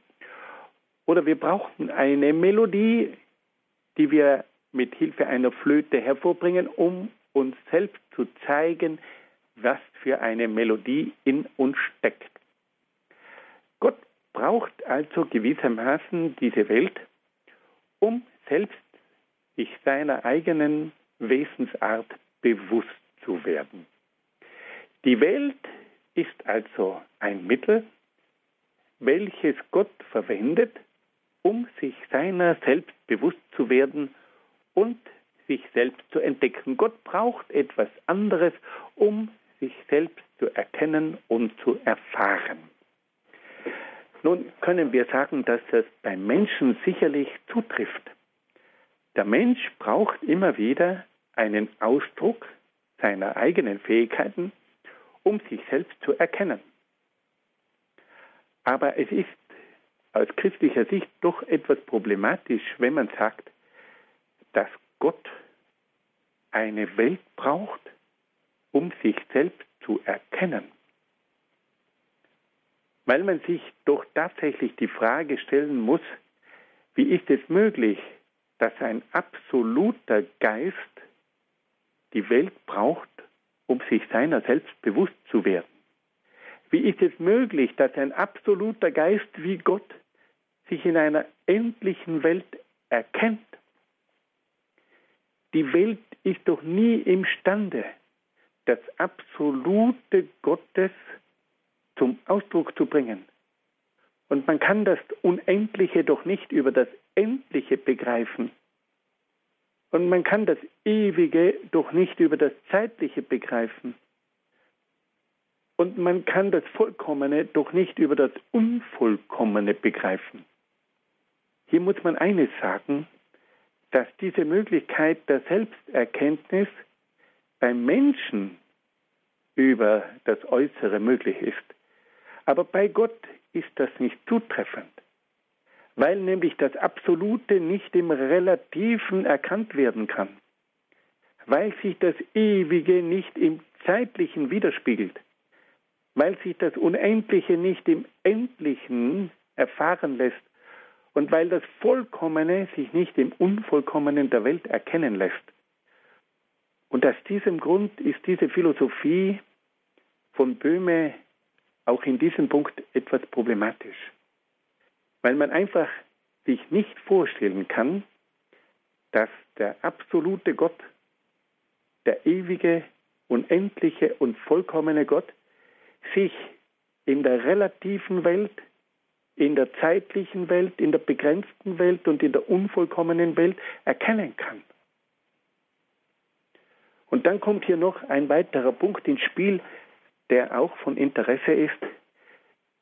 Oder wir brauchen eine Melodie, die wir mit Hilfe einer Flöte hervorbringen, um uns selbst zu zeigen, was für eine Melodie in uns steckt. Gott braucht also gewissermaßen diese Welt, um selbst sich seiner eigenen Wesensart bewusst zu werden. Die Welt ist also ein Mittel, welches Gott verwendet, um sich seiner selbst bewusst zu werden und sich selbst zu entdecken. Gott braucht etwas anderes, um sich selbst zu erkennen und zu erfahren. Nun können wir sagen, dass das beim Menschen sicherlich zutrifft. Der Mensch braucht immer wieder einen Ausdruck seiner eigenen Fähigkeiten, um sich selbst zu erkennen. Aber es ist aus christlicher Sicht doch etwas problematisch, wenn man sagt, dass Gott eine Welt braucht, um sich selbst zu erkennen. Weil man sich doch tatsächlich die Frage stellen muss, wie ist es möglich, dass ein absoluter Geist die Welt braucht, um sich seiner selbst bewusst zu werden? Wie ist es möglich, dass ein absoluter Geist wie Gott sich in einer endlichen Welt erkennt? Die Welt ist doch nie imstande, das Absolute Gottes zum Ausdruck zu bringen. Und man kann das Unendliche doch nicht über das Endliche begreifen. Und man kann das Ewige doch nicht über das Zeitliche begreifen. Und man kann das Vollkommene doch nicht über das Unvollkommene begreifen. Hier muss man eines sagen, dass diese Möglichkeit der Selbsterkenntnis beim Menschen über das Äußere möglich ist. Aber bei Gott ist das nicht zutreffend, weil nämlich das Absolute nicht im Relativen erkannt werden kann, weil sich das Ewige nicht im Zeitlichen widerspiegelt, weil sich das Unendliche nicht im Endlichen erfahren lässt und weil das Vollkommene sich nicht im Unvollkommenen der Welt erkennen lässt. Und aus diesem Grund ist diese Philosophie von Böhme auch in diesem Punkt etwas problematisch, weil man einfach sich nicht vorstellen kann, dass der absolute Gott, der ewige, unendliche und vollkommene Gott sich in der relativen Welt, in der zeitlichen Welt, in der begrenzten Welt und in der unvollkommenen Welt erkennen kann. Und dann kommt hier noch ein weiterer Punkt ins Spiel, der auch von Interesse ist.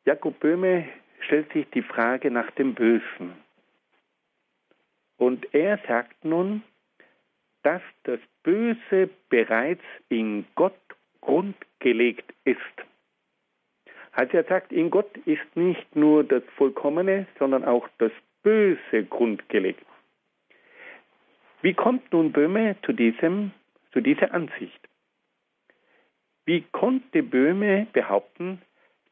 Jakob Böhme stellt sich die Frage nach dem Bösen. Und er sagt nun, dass das Böse bereits in Gott grundgelegt ist. Also er sagt, in Gott ist nicht nur das Vollkommene, sondern auch das Böse grundgelegt. Wie kommt nun Böhme zu, diesem, zu dieser Ansicht? Wie konnte Böhme behaupten,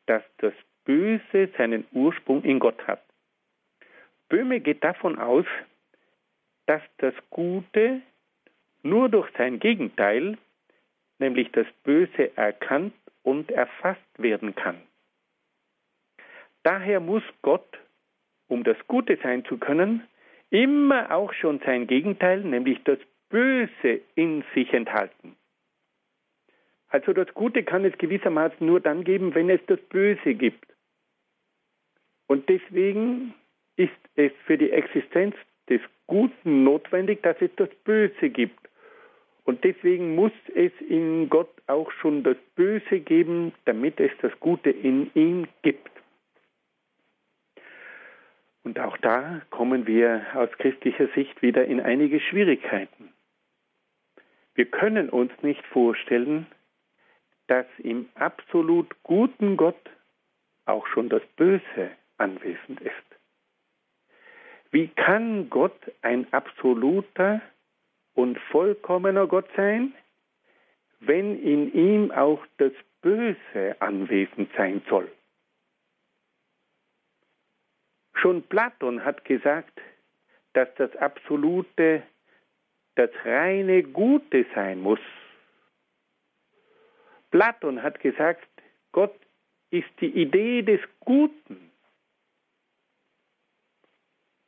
dass das Böse seinen Ursprung in Gott hat? Böhme geht davon aus, dass das Gute nur durch sein Gegenteil, nämlich das Böse, erkannt und erfasst werden kann. Daher muss Gott, um das Gute sein zu können, immer auch schon sein Gegenteil, nämlich das Böse, in sich enthalten. Also das Gute kann es gewissermaßen nur dann geben, wenn es das Böse gibt. Und deswegen ist es für die Existenz des Guten notwendig, dass es das Böse gibt. Und deswegen muss es in Gott auch schon das Böse geben, damit es das Gute in ihm gibt. Und auch da kommen wir aus christlicher Sicht wieder in einige Schwierigkeiten. Wir können uns nicht vorstellen, dass im absolut guten Gott auch schon das Böse anwesend ist. Wie kann Gott ein absoluter und vollkommener Gott sein, wenn in ihm auch das Böse anwesend sein soll? Schon Platon hat gesagt, dass das Absolute das reine Gute sein muss. Platon hat gesagt, Gott ist die Idee des Guten.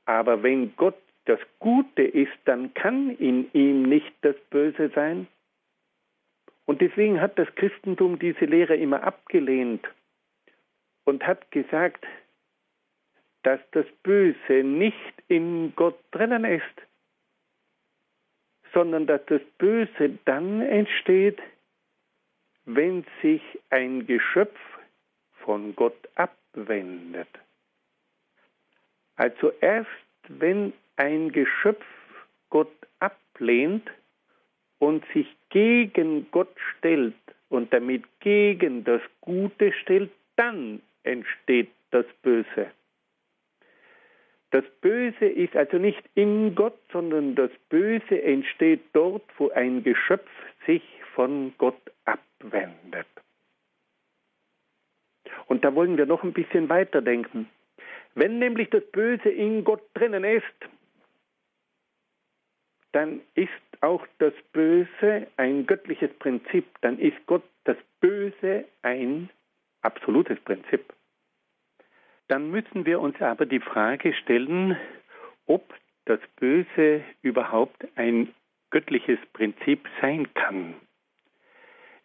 Aber wenn Gott das Gute ist, dann kann in ihm nicht das Böse sein. Und deswegen hat das Christentum diese Lehre immer abgelehnt und hat gesagt, dass das Böse nicht in Gott drinnen ist, sondern dass das Böse dann entsteht, wenn sich ein Geschöpf von Gott abwendet. Also erst wenn ein Geschöpf Gott ablehnt und sich gegen Gott stellt und damit gegen das Gute stellt, dann entsteht das Böse. Das Böse ist also nicht in Gott, sondern das Böse entsteht dort, wo ein Geschöpf sich von Gott abwendet. Und da wollen wir noch ein bisschen weiterdenken. Wenn nämlich das Böse in Gott drinnen ist, dann ist auch das Böse ein göttliches Prinzip. Dann ist Gott das Böse ein absolutes Prinzip. Dann müssen wir uns aber die Frage stellen, ob das Böse überhaupt ein göttliches Prinzip sein kann.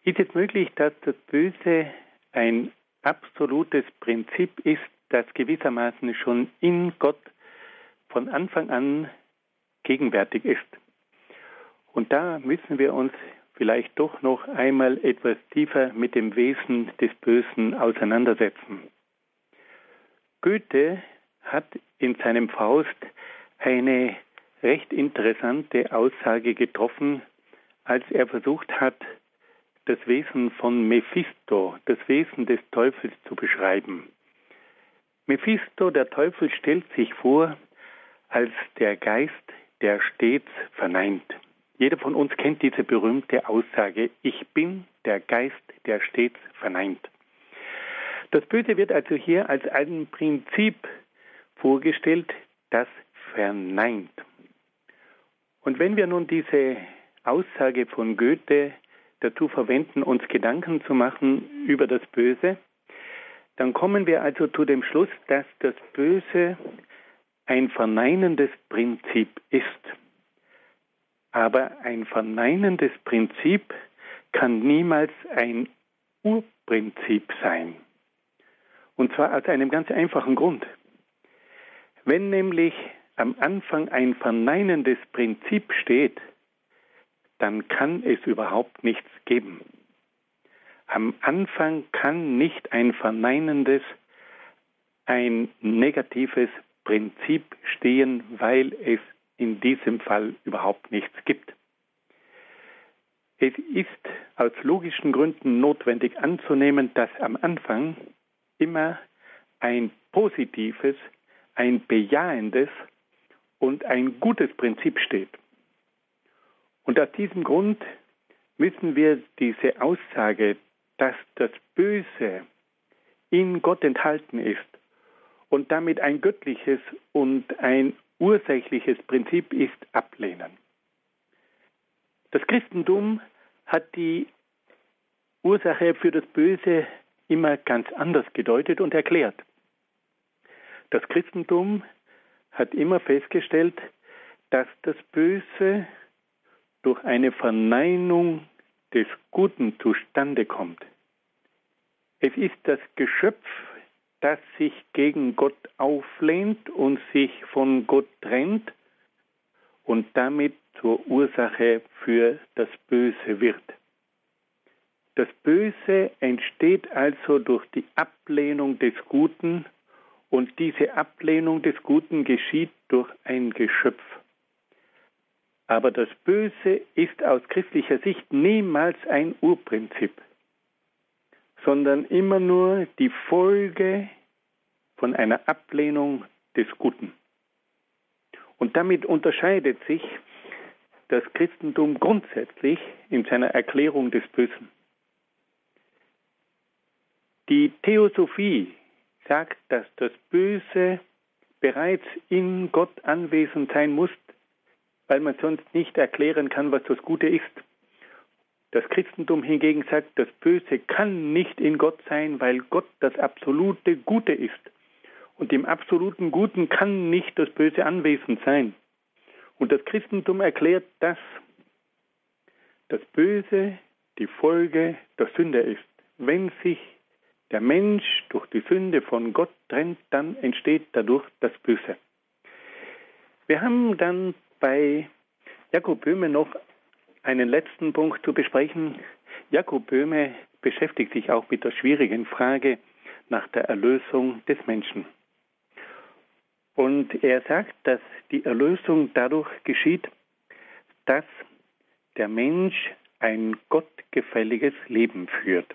Ist es möglich, dass das Böse ein absolutes Prinzip ist, das gewissermaßen schon in Gott von Anfang an gegenwärtig ist? Und da müssen wir uns vielleicht doch noch einmal etwas tiefer mit dem Wesen des Bösen auseinandersetzen. Goethe hat in seinem Faust eine recht interessante Aussage getroffen, als er versucht hat, das Wesen von Mephisto, das Wesen des Teufels zu beschreiben. Mephisto, der Teufel, stellt sich vor als der Geist, der stets verneint. Jeder von uns kennt diese berühmte Aussage, ich bin der Geist, der stets verneint. Das Böse wird also hier als ein Prinzip vorgestellt, das verneint. Und wenn wir nun diese Aussage von Goethe dazu verwenden, uns Gedanken zu machen über das Böse, dann kommen wir also zu dem Schluss, dass das Böse ein verneinendes Prinzip ist. Aber ein verneinendes Prinzip kann niemals ein Urprinzip sein. Und zwar aus einem ganz einfachen Grund. Wenn nämlich am Anfang ein verneinendes Prinzip steht, dann kann es überhaupt nichts geben. Am Anfang kann nicht ein verneinendes, ein negatives Prinzip stehen, weil es in diesem Fall überhaupt nichts gibt. Es ist aus logischen Gründen notwendig anzunehmen, dass am Anfang immer ein positives, ein bejahendes und ein gutes Prinzip steht. Und aus diesem Grund müssen wir diese Aussage, dass das Böse in Gott enthalten ist und damit ein göttliches und ein ursächliches Prinzip ist, ablehnen. Das Christentum hat die Ursache für das Böse immer ganz anders gedeutet und erklärt. Das Christentum hat immer festgestellt, dass das Böse durch eine Verneinung des Guten zustande kommt. Es ist das Geschöpf, das sich gegen Gott auflehnt und sich von Gott trennt und damit zur Ursache für das Böse wird. Das Böse entsteht also durch die Ablehnung des Guten und diese Ablehnung des Guten geschieht durch ein Geschöpf. Aber das Böse ist aus christlicher Sicht niemals ein Urprinzip, sondern immer nur die Folge von einer Ablehnung des Guten. Und damit unterscheidet sich das Christentum grundsätzlich in seiner Erklärung des Bösen. Die Theosophie sagt, dass das Böse bereits in Gott anwesend sein muss, weil man sonst nicht erklären kann, was das Gute ist. Das Christentum hingegen sagt, das Böse kann nicht in Gott sein, weil Gott das absolute Gute ist. Und im absoluten Guten kann nicht das Böse anwesend sein. Und das Christentum erklärt, dass das Böse die Folge der Sünde ist. Wenn sich der Mensch durch die Sünde von Gott trennt, dann entsteht dadurch das Böse. Wir haben dann bei Jakob Böhme noch einen letzten Punkt zu besprechen. Jakob Böhme beschäftigt sich auch mit der schwierigen Frage nach der Erlösung des Menschen. Und er sagt, dass die Erlösung dadurch geschieht, dass der Mensch ein gottgefälliges Leben führt.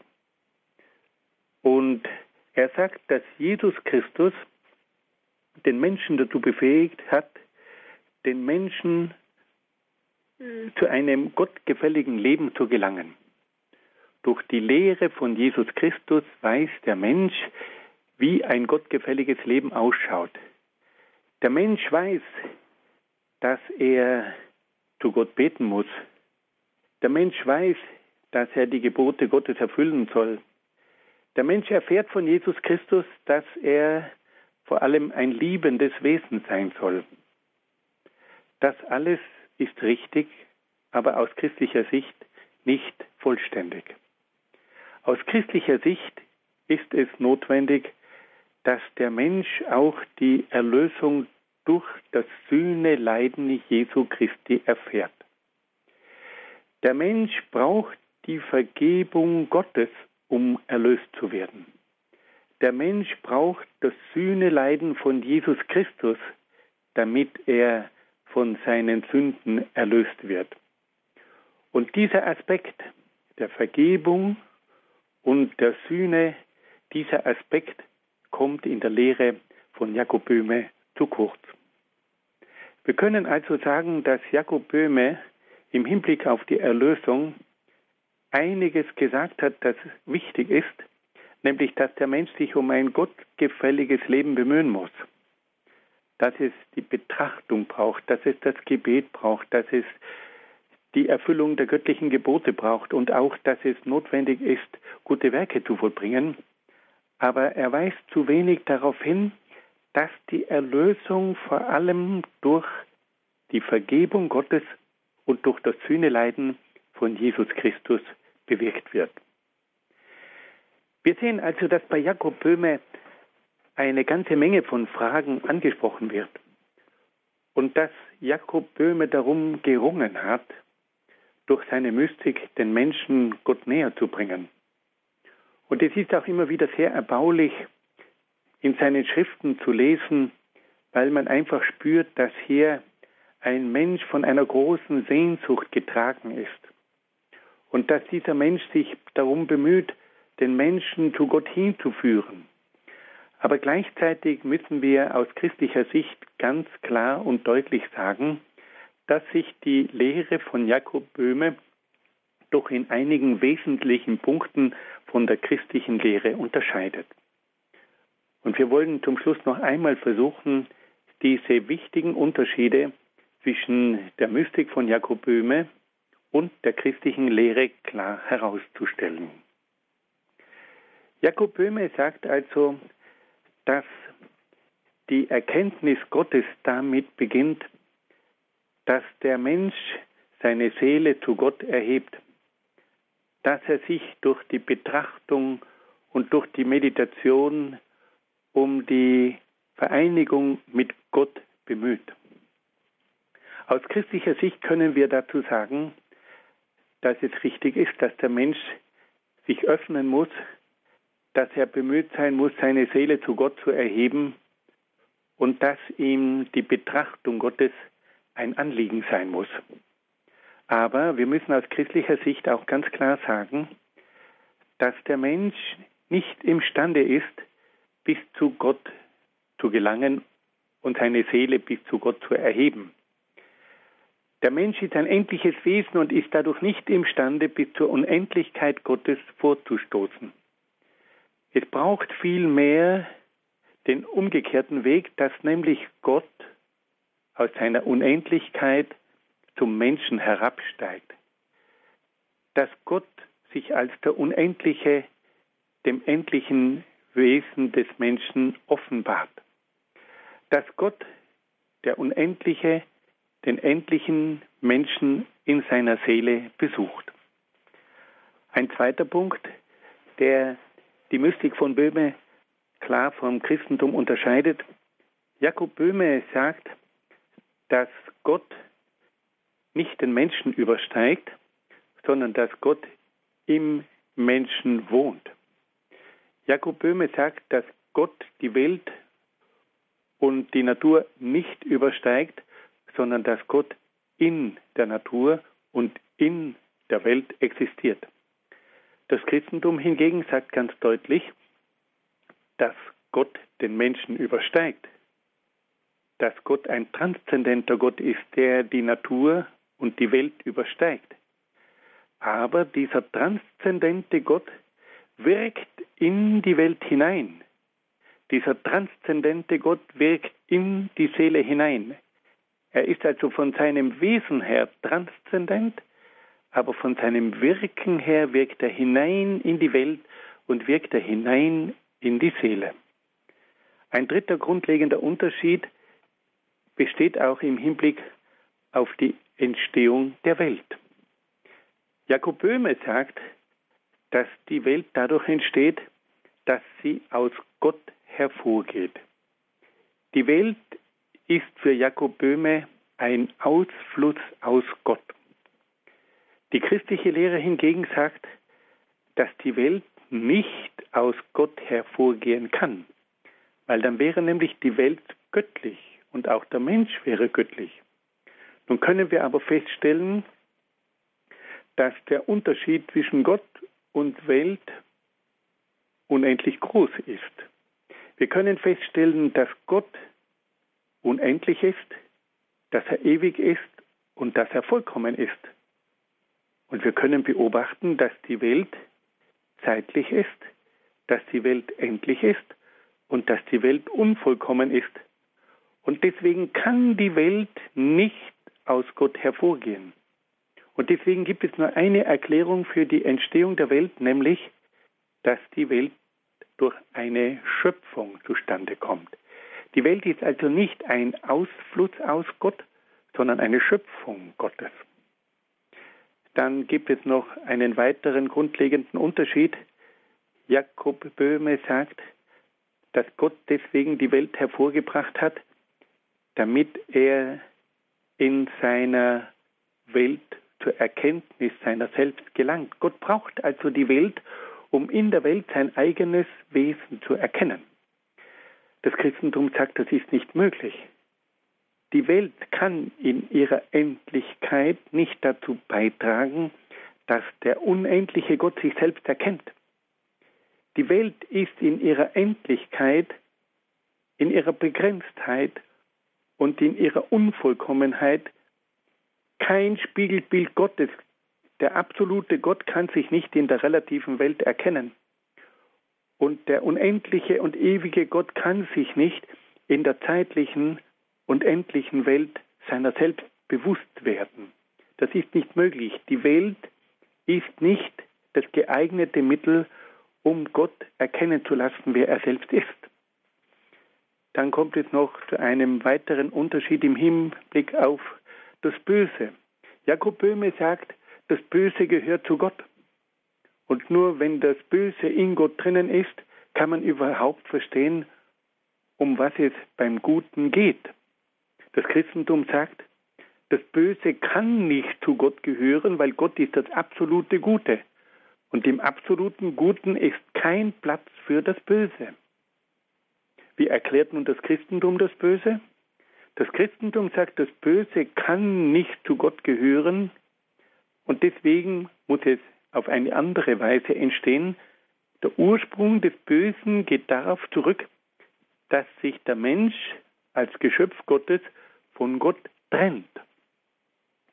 Und er sagt, dass Jesus Christus den Menschen dazu befähigt hat, den Menschen äh, zu einem gottgefälligen Leben zu gelangen. Durch die Lehre von Jesus Christus weiß der Mensch, wie ein gottgefälliges Leben ausschaut. Der Mensch weiß, dass er zu Gott beten muss. Der Mensch weiß, dass er die Gebote Gottes erfüllen soll. Der Mensch erfährt von Jesus Christus, dass er vor allem ein liebendes Wesen sein soll. Das alles ist richtig, aber aus christlicher Sicht nicht vollständig. Aus christlicher Sicht ist es notwendig, dass der Mensch auch die Erlösung durch das Sühneleiden Jesu Christi erfährt. Der Mensch braucht die Vergebung Gottes, um erlöst zu werden. Der Mensch braucht das Sühneleiden von Jesus Christus, damit er von seinen Sünden erlöst wird. Und dieser Aspekt der Vergebung und der Sühne, dieser Aspekt kommt in der Lehre von Jakob Böhme zu kurz. Wir können also sagen, dass Jakob Böhme im Hinblick auf die Erlösung einiges gesagt hat, das wichtig ist, nämlich dass der Mensch sich um ein gottgefälliges Leben bemühen muss, dass es die Betrachtung braucht, dass es das Gebet braucht, dass es die Erfüllung der göttlichen Gebote braucht und auch, dass es notwendig ist, gute Werke zu vollbringen. Aber er weist zu wenig darauf hin, dass die Erlösung vor allem durch die Vergebung Gottes und durch das Sühneleiden von Jesus Christus bewirkt wird. Wir sehen also, dass bei Jakob Böhme eine ganze Menge von Fragen angesprochen wird und dass Jakob Böhme darum gerungen hat, durch seine Mystik den Menschen Gott näher zu bringen. Und es ist auch immer wieder sehr erbaulich, in seinen Schriften zu lesen, weil man einfach spürt, dass hier ein Mensch von einer großen Sehnsucht getragen ist. Und dass dieser Mensch sich darum bemüht, den Menschen zu Gott hinzuführen. Aber gleichzeitig müssen wir aus christlicher Sicht ganz klar und deutlich sagen, dass sich die Lehre von Jakob Böhme doch in einigen wesentlichen Punkten von der christlichen Lehre unterscheidet. Und wir wollen zum Schluss noch einmal versuchen, diese wichtigen Unterschiede zwischen der Mystik von Jakob Böhme und der christlichen Lehre klar herauszustellen. Jakob Böhme sagt also, dass die Erkenntnis Gottes damit beginnt, dass der Mensch seine Seele zu Gott erhebt, dass er sich durch die Betrachtung und durch die Meditation um die Vereinigung mit Gott bemüht. Aus christlicher Sicht können wir dazu sagen, dass es richtig ist, dass der Mensch sich öffnen muss, dass er bemüht sein muss, seine Seele zu Gott zu erheben und dass ihm die Betrachtung Gottes ein Anliegen sein muss. Aber wir müssen aus christlicher Sicht auch ganz klar sagen, dass der Mensch nicht imstande ist, bis zu Gott zu gelangen und seine Seele bis zu Gott zu erheben. Der Mensch ist ein endliches Wesen und ist dadurch nicht imstande, bis zur Unendlichkeit Gottes vorzustoßen. Es braucht vielmehr den umgekehrten Weg, dass nämlich Gott aus seiner Unendlichkeit zum Menschen herabsteigt. Dass Gott sich als der Unendliche dem endlichen Wesen des Menschen offenbart. Dass Gott, der Unendliche, den endlichen Menschen in seiner Seele besucht. Ein zweiter Punkt, der die Mystik von Böhme klar vom Christentum unterscheidet. Jakob Böhme sagt, dass Gott nicht den Menschen übersteigt, sondern dass Gott im Menschen wohnt. Jakob Böhme sagt, dass Gott die Welt und die Natur nicht übersteigt, sondern dass Gott in der Natur und in der Welt existiert. Das Christentum hingegen sagt ganz deutlich, dass Gott den Menschen übersteigt, dass Gott ein transzendenter Gott ist, der die Natur und die Welt übersteigt. Aber dieser transzendente Gott wirkt in die Welt hinein. Dieser transzendente Gott wirkt in die Seele hinein. Er ist also von seinem Wesen her transzendent, aber von seinem Wirken her wirkt er hinein in die Welt und wirkt er hinein in die Seele. Ein dritter grundlegender Unterschied besteht auch im Hinblick auf die Entstehung der Welt. Jakob Böhme sagt, dass die Welt dadurch entsteht, dass sie aus Gott hervorgeht. Die Welt ist für Jakob Böhme ein Ausfluss aus Gott. Die christliche Lehre hingegen sagt, dass die Welt nicht aus Gott hervorgehen kann, weil dann wäre nämlich die Welt göttlich und auch der Mensch wäre göttlich. Nun können wir aber feststellen, dass der Unterschied zwischen Gott und Welt unendlich groß ist. Wir können feststellen, dass Gott unendlich ist, dass er ewig ist und dass er vollkommen ist. Und wir können beobachten, dass die Welt zeitlich ist, dass die Welt endlich ist und dass die Welt unvollkommen ist. Und deswegen kann die Welt nicht aus Gott hervorgehen. Und deswegen gibt es nur eine Erklärung für die Entstehung der Welt, nämlich, dass die Welt durch eine Schöpfung zustande kommt. Die Welt ist also nicht ein Ausfluss aus Gott, sondern eine Schöpfung Gottes. Dann gibt es noch einen weiteren grundlegenden Unterschied. Jakob Böhme sagt, dass Gott deswegen die Welt hervorgebracht hat, damit er in seiner Welt zur Erkenntnis seiner selbst gelangt. Gott braucht also die Welt, um in der Welt sein eigenes Wesen zu erkennen. Das Christentum sagt, das ist nicht möglich. Die Welt kann in ihrer Endlichkeit nicht dazu beitragen, dass der unendliche Gott sich selbst erkennt. Die Welt ist in ihrer Endlichkeit, in ihrer Begrenztheit und in ihrer Unvollkommenheit kein Spiegelbild Gottes. Der absolute Gott kann sich nicht in der relativen Welt erkennen. Und der unendliche und ewige Gott kann sich nicht in der zeitlichen und endlichen Welt seiner selbst bewusst werden. Das ist nicht möglich. Die Welt ist nicht das geeignete Mittel, um Gott erkennen zu lassen, wer er selbst ist. Dann kommt es noch zu einem weiteren Unterschied im Hinblick auf das Böse. Jakob Böhme sagt, das Böse gehört zu Gott. Und nur wenn das Böse in Gott drinnen ist, kann man überhaupt verstehen, um was es beim Guten geht. Das Christentum sagt, das Böse kann nicht zu Gott gehören, weil Gott ist das absolute Gute. Und im absoluten Guten ist kein Platz für das Böse. Wie erklärt nun das Christentum das Böse? Das Christentum sagt, das Böse kann nicht zu Gott gehören und deswegen muss es auf eine andere Weise entstehen. Der Ursprung des Bösen geht darauf zurück, dass sich der Mensch als Geschöpf Gottes von Gott trennt.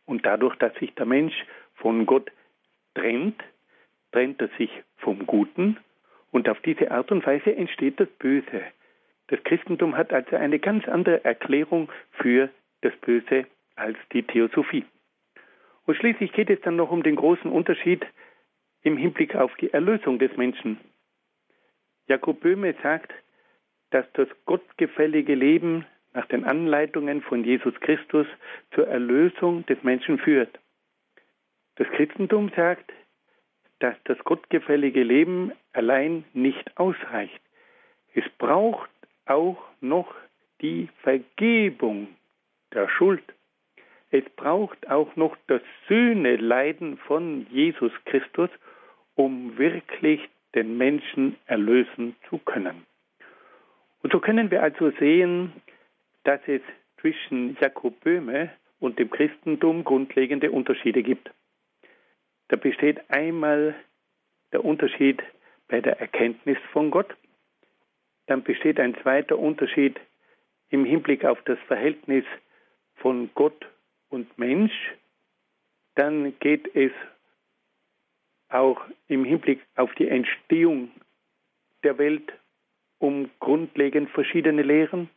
Und dadurch, dass sich der Mensch von Gott trennt, trennt er sich vom Guten und auf diese Art und Weise entsteht das Böse. Das Christentum hat also eine ganz andere Erklärung für das Böse als die Theosophie. Und schließlich geht es dann noch um den großen Unterschied im Hinblick auf die Erlösung des Menschen. Jakob Böhme sagt, dass das gottgefällige Leben nach den Anleitungen von Jesus Christus zur Erlösung des Menschen führt. Das Christentum sagt, dass das gottgefällige Leben allein nicht ausreicht. Es braucht auch noch die Vergebung der Schuld. Es braucht auch noch das Sühneleiden von Jesus Christus, um wirklich den Menschen erlösen zu können. Und so können wir also sehen, dass es zwischen Jakob Böhme und dem Christentum grundlegende Unterschiede gibt. Da besteht einmal der Unterschied bei der Erkenntnis von Gott, dann besteht ein zweiter Unterschied im Hinblick auf das Verhältnis von Gott und Mensch, dann geht es auch im Hinblick auf die Entstehung der Welt um grundlegend verschiedene Lehren.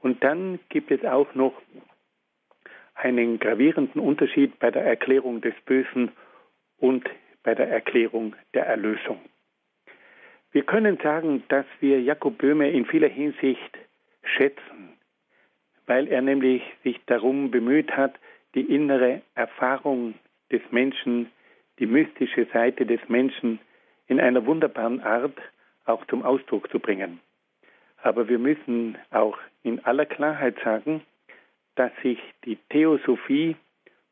Und dann gibt es auch noch einen gravierenden Unterschied bei der Erklärung des Bösen und bei der Erklärung der Erlösung. Wir können sagen, dass wir Jakob Böhme in vieler Hinsicht schätzen, weil er nämlich sich darum bemüht hat, die innere Erfahrung des Menschen, die mystische Seite des Menschen in einer wunderbaren Art auch zum Ausdruck zu bringen. Aber wir müssen auch in aller Klarheit sagen, dass sich die Theosophie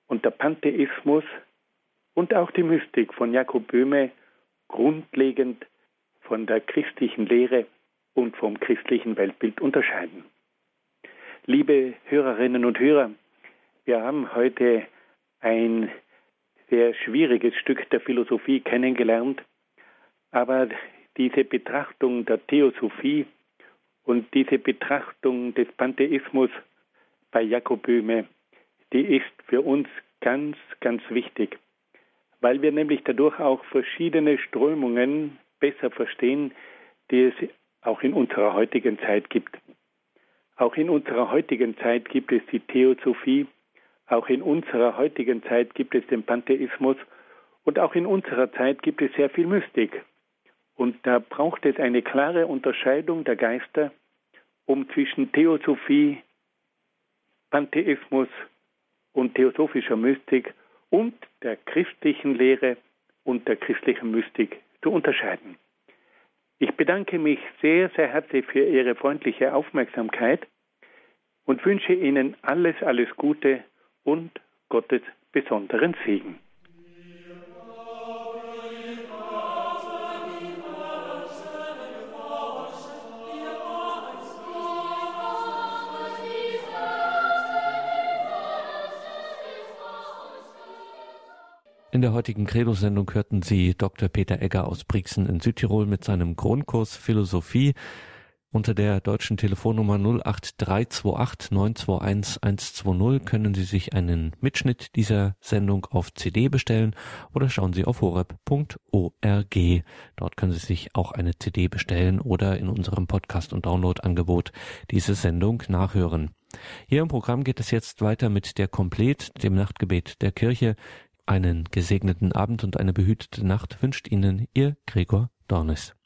und der Pantheismus und auch die Mystik von Jakob Böhme grundlegend von der christlichen Lehre und vom christlichen Weltbild unterscheiden. Liebe Hörerinnen und Hörer, Wir haben heute ein sehr schwieriges Stück der Philosophie kennengelernt, aber diese Betrachtung der Theosophie und diese Betrachtung des Pantheismus bei Jakob Böhme, die ist für uns ganz, ganz wichtig, weil wir nämlich dadurch auch verschiedene Strömungen besser verstehen, die es auch in unserer heutigen Zeit gibt. Auch in unserer heutigen Zeit gibt es die Theosophie, auch in unserer heutigen Zeit gibt es den Pantheismus und auch in unserer Zeit gibt es sehr viel Mystik. Und da braucht es eine klare Unterscheidung der Geister, um zwischen Theosophie, Pantheismus und theosophischer Mystik und der christlichen Lehre und der christlichen Mystik zu unterscheiden. Ich bedanke mich sehr, sehr herzlich für Ihre freundliche Aufmerksamkeit und wünsche Ihnen alles, alles Gute und Gottes besonderen Segen. In der heutigen Credo-Sendung hörten Sie Dr. Peter Egger aus Brixen in Südtirol mit seinem Grundkurs Philosophie. Unter der deutschen Telefonnummer 08328 921 120 können Sie sich einen Mitschnitt dieser Sendung auf CD bestellen oder schauen Sie auf horeb.org. Dort können Sie sich auch eine CD bestellen oder in unserem Podcast- und Download-Angebot diese Sendung nachhören. Hier im Programm geht es jetzt weiter mit der Komplet, dem Nachtgebet der Kirche. Einen gesegneten Abend und eine behütete Nacht wünscht Ihnen Ihr Gregor Dornis.